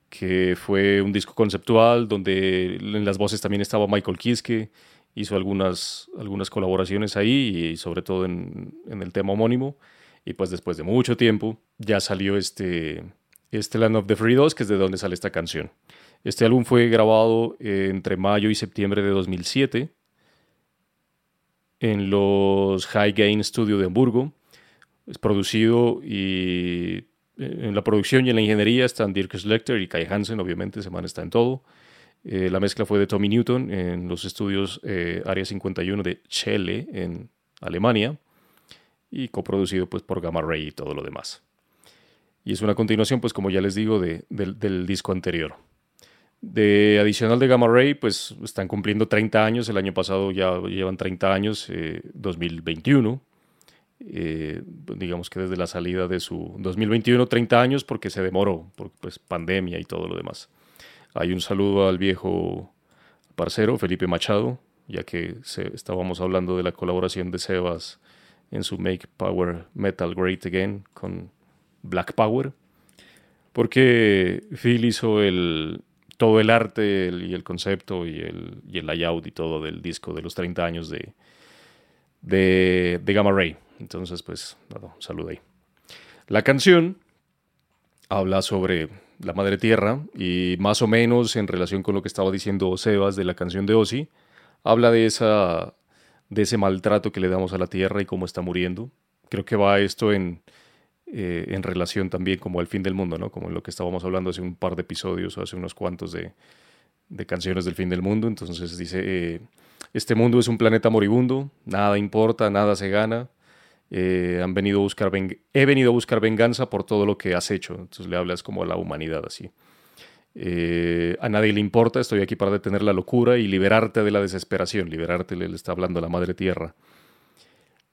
que fue un disco conceptual donde en las voces también estaba Michael Kiske, hizo algunas, algunas colaboraciones ahí y sobre todo en, el tema homónimo. Y pues después de mucho tiempo ya salió este, este Land of the Free 2, que es de donde sale esta canción. Este álbum fue grabado entre mayo y septiembre de 2007 en los High Gain Studio de Hamburgo. Es producido y eh, en la producción y en la ingeniería están Dirk Schlechter y Kai Hansen, obviamente, ese man está en todo. Eh, la mezcla fue de Tommy Newton en los estudios eh, Área 51 de Chelle, en Alemania, y coproducido pues, por Gamma Ray y todo lo demás. Y es una continuación, pues como ya les digo, de- del disco anterior. De adicional de Gamma Ray, pues están cumpliendo 30 años. El año pasado ya llevan 30 años, eh, 2021. eh, digamos que desde la salida de su 2021, 30 años, porque se demoró, por pues, pandemia y todo lo demás. Hay un saludo al viejo parcero, Felipe Machado, ya que estábamos hablando de la colaboración de Sebas en su Make Power Metal Great Again con Black Power, porque Phil hizo el, todo el arte y el concepto y el, y el layout y todo del disco de los 30 años de, de, de Gamma Ray. Entonces, pues, nada, saludo ahí. La canción habla sobre la madre tierra y más o menos en relación con lo que estaba diciendo Sebas de la canción de Ozzy, habla de, esa, de ese maltrato que le damos a la tierra y cómo está muriendo. Creo que va esto en, eh, en relación también como al fin del mundo, ¿no? Como lo que estábamos hablando hace un par de episodios o hace unos cuantos de, canciones del fin del mundo. Entonces dice, eh, este mundo es un planeta moribundo, nada importa, nada se gana, eh, han venido a buscar he venido a buscar venganza por todo lo que has hecho. Entonces le hablas como a la humanidad así. A nadie le importa, estoy aquí para detener la locura y liberarte de la desesperación. Liberarte, le, está hablando a la madre tierra.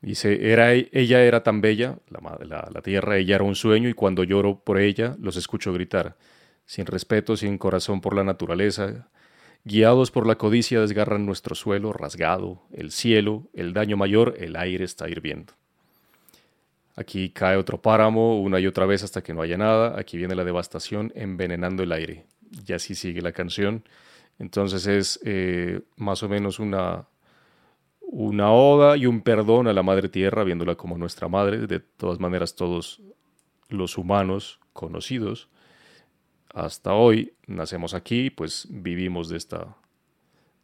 Dice, era, ella era tan bella, la, la tierra, ella era un sueño y cuando lloro por ella los escucho gritar, sin respeto, sin corazón por la naturaleza, guiados por la codicia desgarran nuestro suelo rasgado, el cielo, el daño mayor, el aire está hirviendo. Aquí cae otro páramo una y otra vez hasta que no haya nada. Aquí viene la devastación envenenando el aire. Y así sigue la canción. Entonces es eh, más o menos una, una oda y un perdón a la Madre Tierra, viéndola como nuestra madre. De todas maneras, todos los humanos conocidos hasta hoy nacemos aquí, pues vivimos de esta,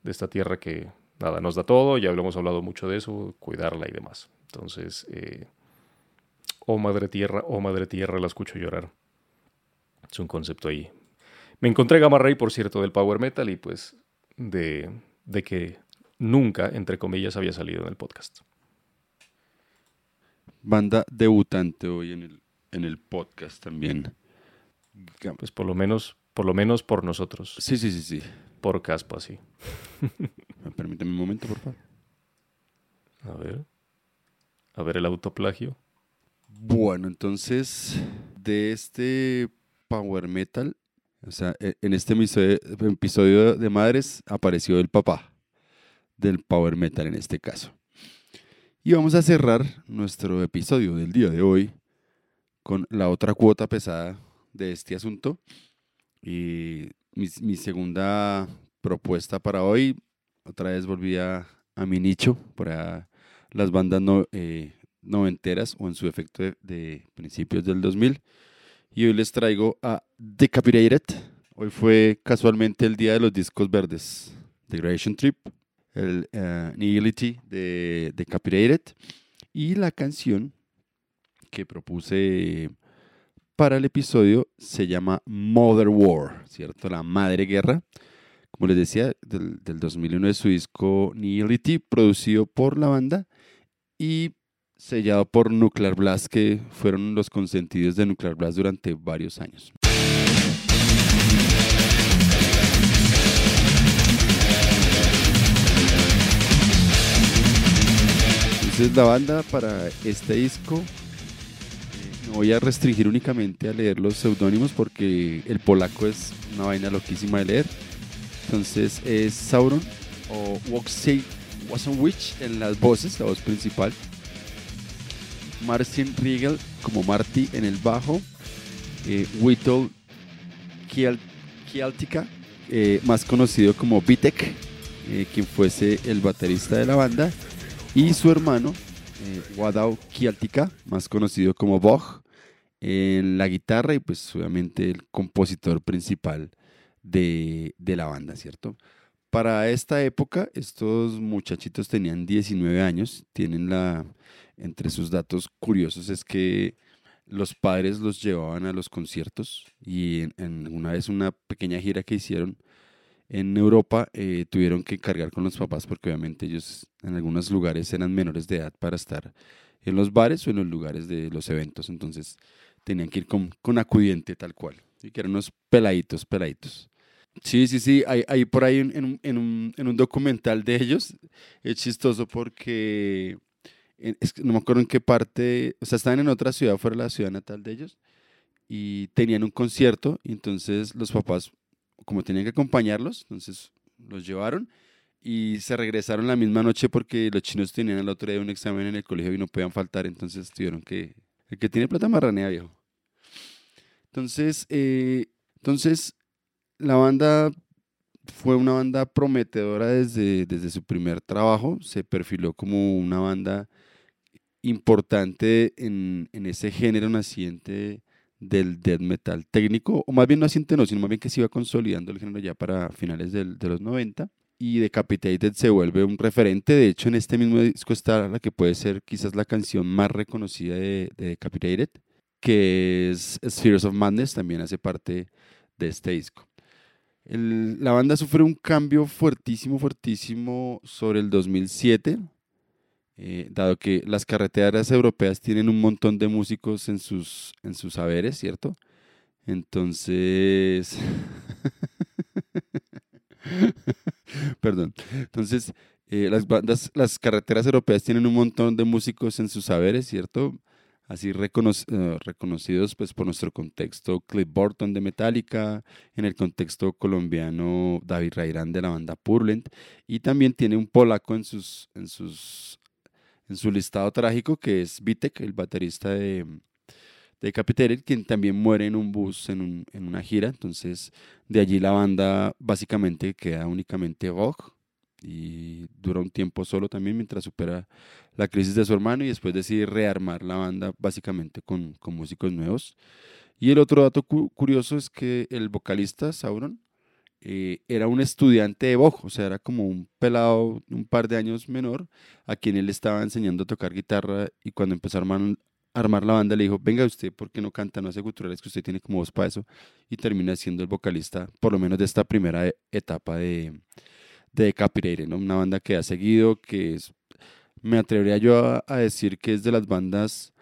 de esta tierra que nada nos da todo. Ya hemos hablado mucho de eso, cuidarla y demás. Entonces, eh, oh madre tierra, oh madre tierra, la escucho llorar. Es un concepto ahí. Me encontré Gamma Ray, por cierto, del Power Metal y pues de, de que nunca, entre comillas, había salido en el podcast. Banda debutante hoy en el, en el podcast también. Pues por lo menos, por lo menos por nosotros. Sí, sí, sí, sí. Por Caspa, sí. Permíteme un momento, por favor. A ver. A ver el autoplagio. Bueno, entonces, de este Power Metal, o sea, e, en este episodio de Madres apareció el papá del Power Metal en este caso. Y vamos a cerrar nuestro episodio del día de hoy con la otra cuota pesada de este asunto. Y mi, segunda propuesta para hoy, otra vez volví a, mi nicho, para las bandas no, eh, noventeras o en su efecto de, principios del 2000. Y hoy les traigo a Decapitated. Hoy fue casualmente el día de los discos verdes. The Trip, el uh, de Decapitated y la canción que propuse para el episodio se llama Mother War, ¿cierto? La Madre Guerra. Como les decía, del, del 2001 de su disco Nihility, producido por la banda y sellado por Nuclear Blast, que fueron los consentidos de Nuclear Blast durante varios años. Entonces la banda para este disco eh, me voy a restringir únicamente a leer los seudónimos porque el polaco es una vaina loquísima de leer. Entonces es Sauron o Woxey Witch en las voces, la voz principal. Marcin Riegel como Marty en el bajo, eh, Whittle Kialtica, eh, más conocido como Vitek, eh, quien fuese el baterista de la banda, y su hermano, eh, Wadau Kialtica, más conocido como Bog, en la guitarra y pues obviamente el compositor principal de, de la banda, ¿cierto? Para esta época, estos muchachitos tenían 19 años, tienen la, entre sus datos curiosos es que los padres los llevaban a los conciertos y en, una vez una pequeña gira que hicieron en Europa eh, tuvieron que cargar con los papás porque obviamente ellos en algunos lugares eran menores de edad para estar en los bares o en los lugares de los eventos, entonces tenían que ir con, con acudiente tal cual, y que eran unos peladitos, peladitos. Sí, sí, sí, hay, hay por ahí en, en, un, en un documental de ellos, es chistoso porque en- es no me acuerdo en qué parte, o sea, estaban en otra ciudad fuera de la ciudad natal de ellos y tenían un concierto y entonces los papás, como tenían que acompañarlos, entonces los llevaron y se regresaron la misma noche porque los chinos tenían el otro día un examen en el colegio y no podían faltar, entonces tuvieron que... El que tiene plata marranea, viejo. Entonces, eh, entonces la banda fue una banda prometedora desde, desde su primer trabajo, se perfiló como una banda importante en, en ese género naciente del death metal técnico, o más bien no naciente no, sino más bien que se iba consolidando el género ya para finales del- de los 90 y Decapitated se vuelve un referente, de hecho en este mismo disco está la que puede ser quizás la canción más reconocida de, de Decapitated, que es Spheres of Madness, también hace parte de este disco. La banda sufre un cambio fuertísimo, fuertísimo sobre el 2007, eh, dado que las carreteras europeas tienen un montón de músicos en sus, en sus saberes, ¿cierto? Entonces, perdón, entonces eh, las bandas, las carreteras europeas tienen un montón de músicos en sus saberes, ¿cierto? Así eh, reconocidos pues por nuestro contexto, Cliff Burton de Metallica, en el contexto colombiano David Rairán de la banda Purlent, y también tiene un polaco en sus, en sus en su listado trágico, que es Vitek, el baterista de, de Capitated, quien también muere en un bus en, un- en una gira. Entonces, de allí la banda básicamente queda únicamente rock y dura un tiempo solo también mientras supera la crisis de su hermano y después decide rearmar la banda básicamente con, con músicos nuevos. Y el otro dato cu- curioso es que el vocalista, Sauron, eh, era un estudiante de Boj, o sea, era como un pelado un par de años menor a quien él estaba enseñando a tocar guitarra y cuando empezó a armar, la banda le dijo, venga usted, ¿por qué no canta? No hace guturales que usted tiene como voz para eso y termina siendo el vocalista, por lo menos de esta primera e- etapa de, de ¿no? Una banda que ha seguido, que es, me atrevería yo a, decir que es de las bandas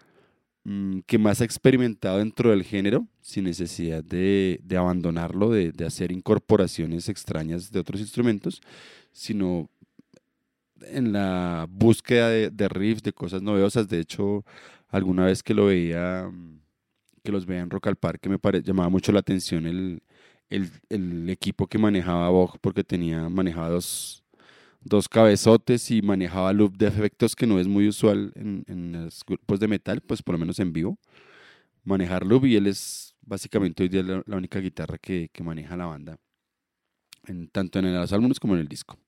que más ha experimentado dentro del género, sin necesidad de, abandonarlo, de, hacer incorporaciones extrañas de otros instrumentos, sino en la búsqueda de, de riffs, de cosas novedosas. De hecho, alguna vez que lo veía, mm, que los veía en Rock al Parque, me pare- llamaba mucho la atención el, equipo que manejaba Vogue, porque tenía, manejaba dos, dos cabezotes y manejaba loop de efectos que no es muy usual en, en los grupos de metal, pues por lo menos en vivo. Manejar loop y él es básicamente hoy día la, única guitarra que, que maneja la banda, tanto en los álbumes como en el disco.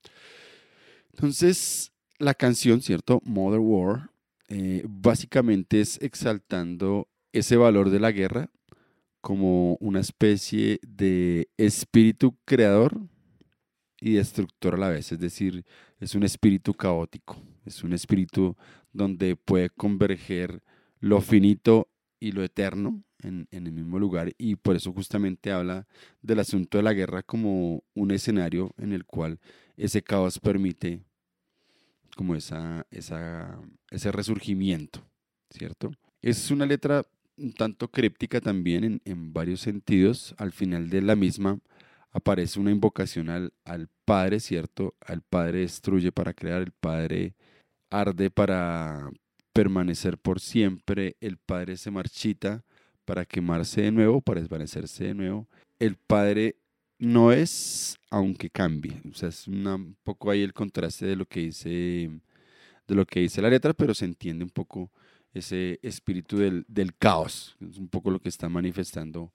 Entonces, la canción, ¿cierto? Mother War, eh, básicamente es exaltando ese valor de la guerra como una especie de espíritu creador y destructor a la vez, es decir, es un espíritu caótico, es un espíritu donde puede converger lo finito y lo eterno en, en el mismo lugar y por eso justamente habla del asunto de la guerra como un escenario en el cual ese caos permite como esa, esa, ese resurgimiento, ¿cierto? Es una letra un tanto críptica también en, en varios sentidos. Al final de la misma aparece una invocación al, al Padre, ¿cierto? Al Padre destruye para crear, el Padre arde para permanecer por siempre, el Padre se marchita para quemarse de nuevo, para desvanecerse de nuevo. El Padre no es, aunque cambie. O sea, es una- un poco ahí el contraste de lo que dice, de lo que dice la letra, pero se entiende un poco ese espíritu del, del caos. Es un poco lo que está manifestando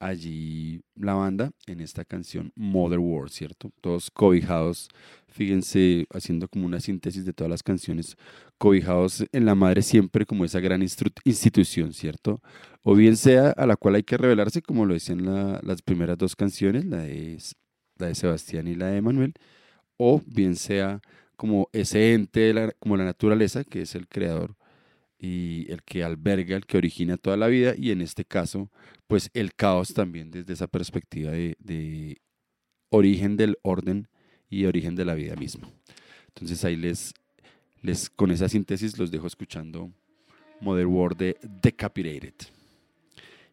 allí la banda en esta canción Mother War, ¿cierto? Todos cobijados, fíjense, haciendo como una síntesis de todas las canciones, cobijados en la madre siempre como esa gran institución, ¿cierto? O bien sea a la cual hay que revelarse, como lo decían la- las primeras dos canciones, la de, la de Sebastián y la de Manuel, o bien sea como ese ente, como la naturaleza, que es el creador y el que alberga, el que origina toda la vida, y en este caso, pues el caos también desde esa perspectiva de, origen del orden y origen de la vida misma. Entonces ahí les, les, con esa síntesis los dejo escuchando Mother War de Decapitated.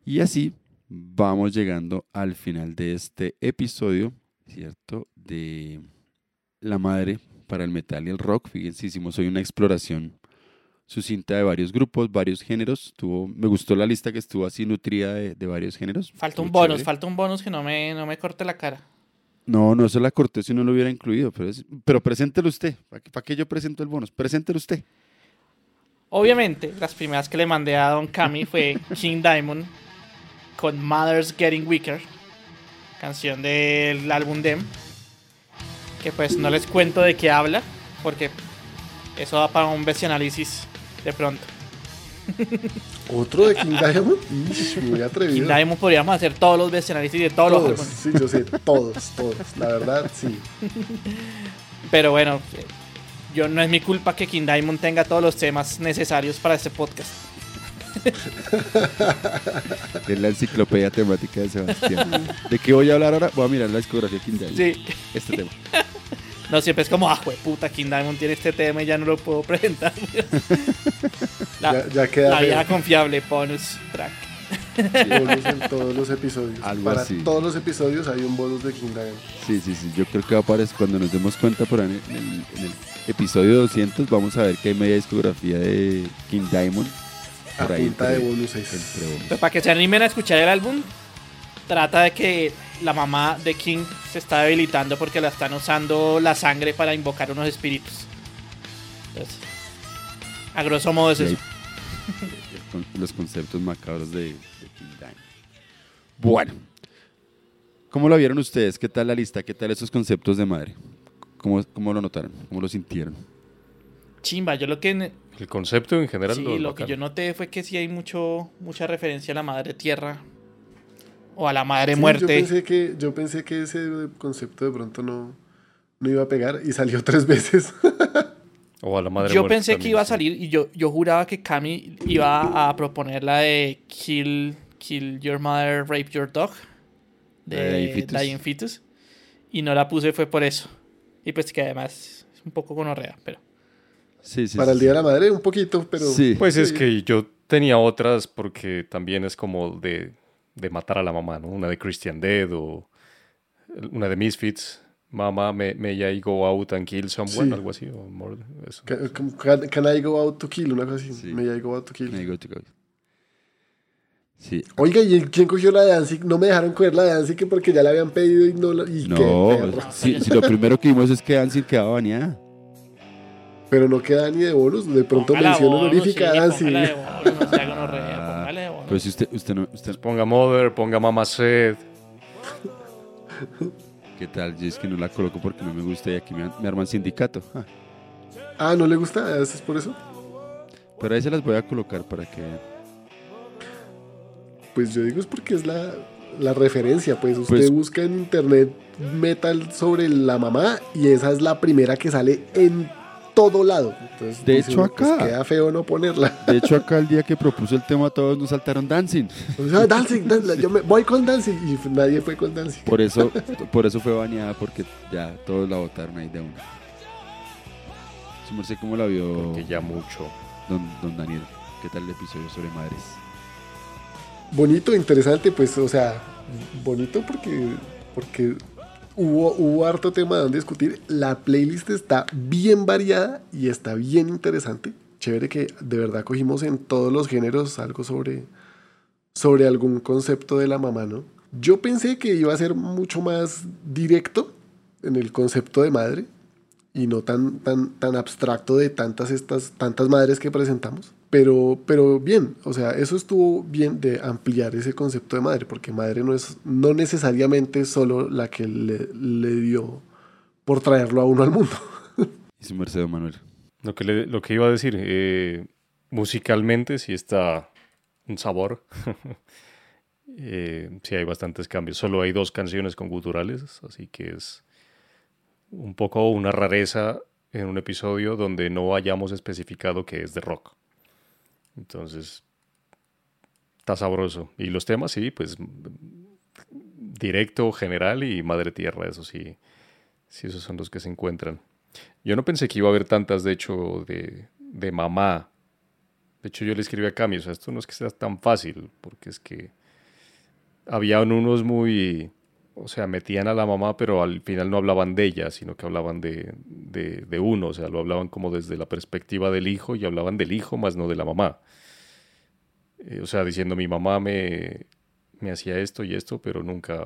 Y así vamos llegando al final de este episodio, ¿cierto? De la madre para el metal y el rock. Fíjense, hicimos hoy una exploración su cinta de varios grupos, varios géneros. Tuvo, me gustó la lista que estuvo así nutrida de, de varios géneros. Falta un bonus, chévere. falta un bonus que no me, no me corte la cara. No, no se la corté si no lo hubiera incluido, pero, es- pero preséntelo usted. ¿Para qué, para qué yo presento el bonus? Preséntelo usted. Obviamente, las primeras que le mandé a Don Cami fue King Diamond con Mother's Getting Weaker, canción del álbum Dem, que pues no les cuento de qué habla, porque eso da para un análisis de pronto. ¿Otro de King Diamond? Ish, muy King atrevido. Diamond podríamos hacer todos los análisis de todos los álbumes. sí, yo sé, todos, todos. La verdad, sí. Pero bueno, yo no es mi culpa que King Diamond tenga todos los temas necesarios para este podcast. Es la enciclopedia temática de Sebastián. ¿De qué voy a hablar ahora? Voy a mirar la discografía de King Diamond. Sí. Este tema. No, siempre es como, ah, jue puta, King Diamond tiene este tema y ya no lo puedo presentar. la, Ya, ya queda la vieja confiable, bonus track. bonus en todos los episodios. Algo Para así. todos los episodios hay un bonus de King Diamond. Sí, sí, sí. Yo creo que va a aparecer cuando nos demos cuenta por ahí en el, en el episodio 200. Vamos a ver que hay media discografía de King Diamond. A Por ahí punta de entre- entre bonus. Pues para que se animen a escuchar el álbum, trata de que la mamá de King se está debilitando porque la están usando la sangre para invocar unos espíritus. Entonces, a grosso modo es eso. los conceptos macabros de, de King Diamond. Bueno, ¿cómo lo vieron ustedes? ¿Qué tal la lista? ¿Qué tal esos conceptos de madre? ¿Cómo, cómo lo notaron? ¿Cómo lo sintieron? Chimba, yo lo que El concepto en general. Sí, es lo que yo noté fue que sí hay mucho, mucha referencia a la madre tierra o a la madre Sí, Yo muerte. pensé, que, yo pensé que ese concepto de pronto no, no iba a pegar y salió tres veces. O a la madre Yo muerte pensé que iba a salir y yo, yo juraba que Cami iba a proponer la de Kill, kill Your Mother, Rape Your Dog de Dying Fetus. Dying Fetus. Y no la puse fue por eso. Y pues que además es un poco gonorrea, pero... Sí, sí. Para sí, el Día de la Madre, un poquito, pero. Sí. Pues es que yo tenía otras porque también es como de, de matar a la mamá, ¿no? Una de Christian Dead o una de Misfits. Mama, may, may I go out and kill someone, Sí. algo así. O more, eso. Can, can- can I go out to kill? Una cosa así. Sí. May I go out to kill. May I go to go? Sí. Oiga, ¿y quién cogió la de Danzig? No me dejaron coger la de Danzig que porque ya la habían pedido y no la. Y No, si, si lo primero que vimos es que Danzig quedaba baneada. Pero no queda ni de bonus. De pronto mención bonus, honorífica sí, a Danzig. Pero si usted, usted no, usted, Ponga Mother, ponga Mama Said. ¿qué tal? Yo es que no la coloco porque no me gusta y aquí me, me arman sindicato. Ah, Ah, ¿no le gusta? ¿Es por eso? pero ahí se las voy a colocar para que... Pues yo digo es porque es la, la referencia. Pues usted Pues- busca en internet metal sobre la mamá y esa es la primera que sale en todo lado. Entonces, De hecho, uno, pues, acá. queda feo no ponerla. De hecho, acá el día que propuso el tema todos nos saltaron dancing. O sea, Danzig, Danzig, yo me voy con Danzig y nadie fue con Danzig. Por eso, por eso fue baneada porque ya todos la votaron ahí de una. Merced, ¿cómo la vio Que ya mucho. don, don Daniel? ¿Qué tal el episodio sobre madres? Bonito, interesante, pues, o sea, bonito porque, porque hubo, harto tema donde discutir. La playlist está bien variada y está bien interesante. Chévere que de verdad cogimos en todos los géneros algo sobre, sobre algún concepto de la mamá, ¿no? Yo pensé que iba a ser mucho más directo en el concepto de madre y no tan, tan, tan abstracto de tantas, estas, tantas madres que presentamos. Pero, pero bien, o sea, eso estuvo bien de ampliar ese concepto de madre, porque madre no es no necesariamente solo la que le, le dio por traerlo a uno al mundo. Y su merced, don Manuel. Lo que, le- lo que iba a decir, eh, musicalmente sí está un sabor. Eh, sí hay bastantes cambios. Solo hay dos canciones con guturales, así que es un poco una rareza en un episodio donde no hayamos especificado que es de rock. Entonces, está sabroso. Y los temas, sí, pues directo, general y Madre Tierra, eso sí, sí, esos son los que se encuentran. Yo no pensé que iba a haber tantas, de hecho, de, de mamá. De hecho, yo le escribí a Cami, o sea, esto no es que sea tan fácil, porque es que habían unos muy, o sea, metían a la mamá, pero al final no hablaban de ella, sino que hablaban de, de, uno, o sea, lo hablaban como desde la perspectiva del hijo y hablaban del hijo más no de la mamá. Eh, o sea, diciendo mi mamá me, me hacía esto y esto, pero nunca...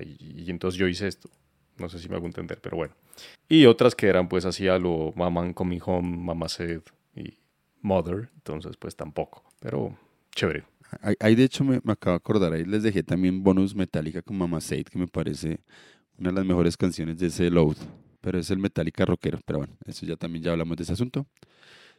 Y, y entonces yo hice esto. No sé si me hago entender, pero bueno. Y otras que eran pues así a lo Maman Coming Home, Mama Said y Mother, entonces pues tampoco. Pero chévere. Ahí, de hecho me, me acabo de acordar, ahí les dejé también bonus Metallica con Mama Said, que me parece una de las mejores canciones de ese Load, pero es el Metallica rockero, pero bueno, eso ya también ya hablamos de ese asunto.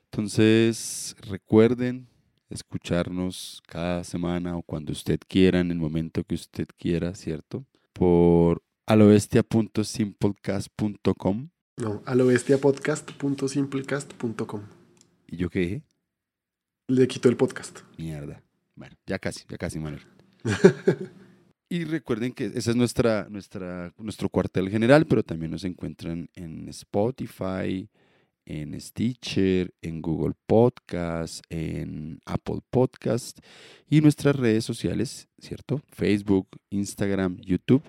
Entonces, recuerden escucharnos cada semana o cuando usted quiera, en el momento que usted quiera, ¿cierto? Por alobestia.simplecast.com. No, alobestiapodcast.simplecast.com. ¿Y yo qué dije? Le quito el podcast. Mierda. Bueno, ya casi, ya casi, Manuel. y recuerden que ese es nuestra, nuestra, nuestro cuartel general, pero también nos encuentran en Spotify, en Stitcher, en Google Podcast, en Apple Podcast y nuestras redes sociales, ¿cierto? Facebook, Instagram, YouTube,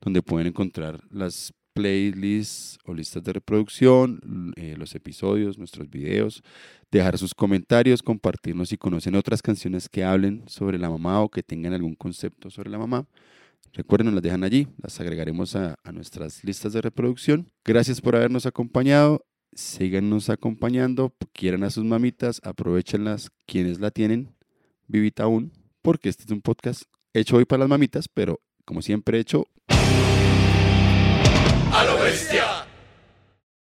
donde pueden encontrar las playlists o listas de reproducción, eh, los episodios, nuestros videos, dejar sus comentarios, compartirnos si conocen otras canciones que hablen sobre la mamá o que tengan algún concepto sobre la mamá. Recuerden, las dejan allí, las agregaremos a, a nuestras listas de reproducción. Gracias por habernos acompañado. Síganos acompañando, quieran a sus mamitas, aprovechenlas quienes la tienen, vivita aún, porque este es un podcast hecho hoy para las mamitas, pero como siempre hecho A lo bestia.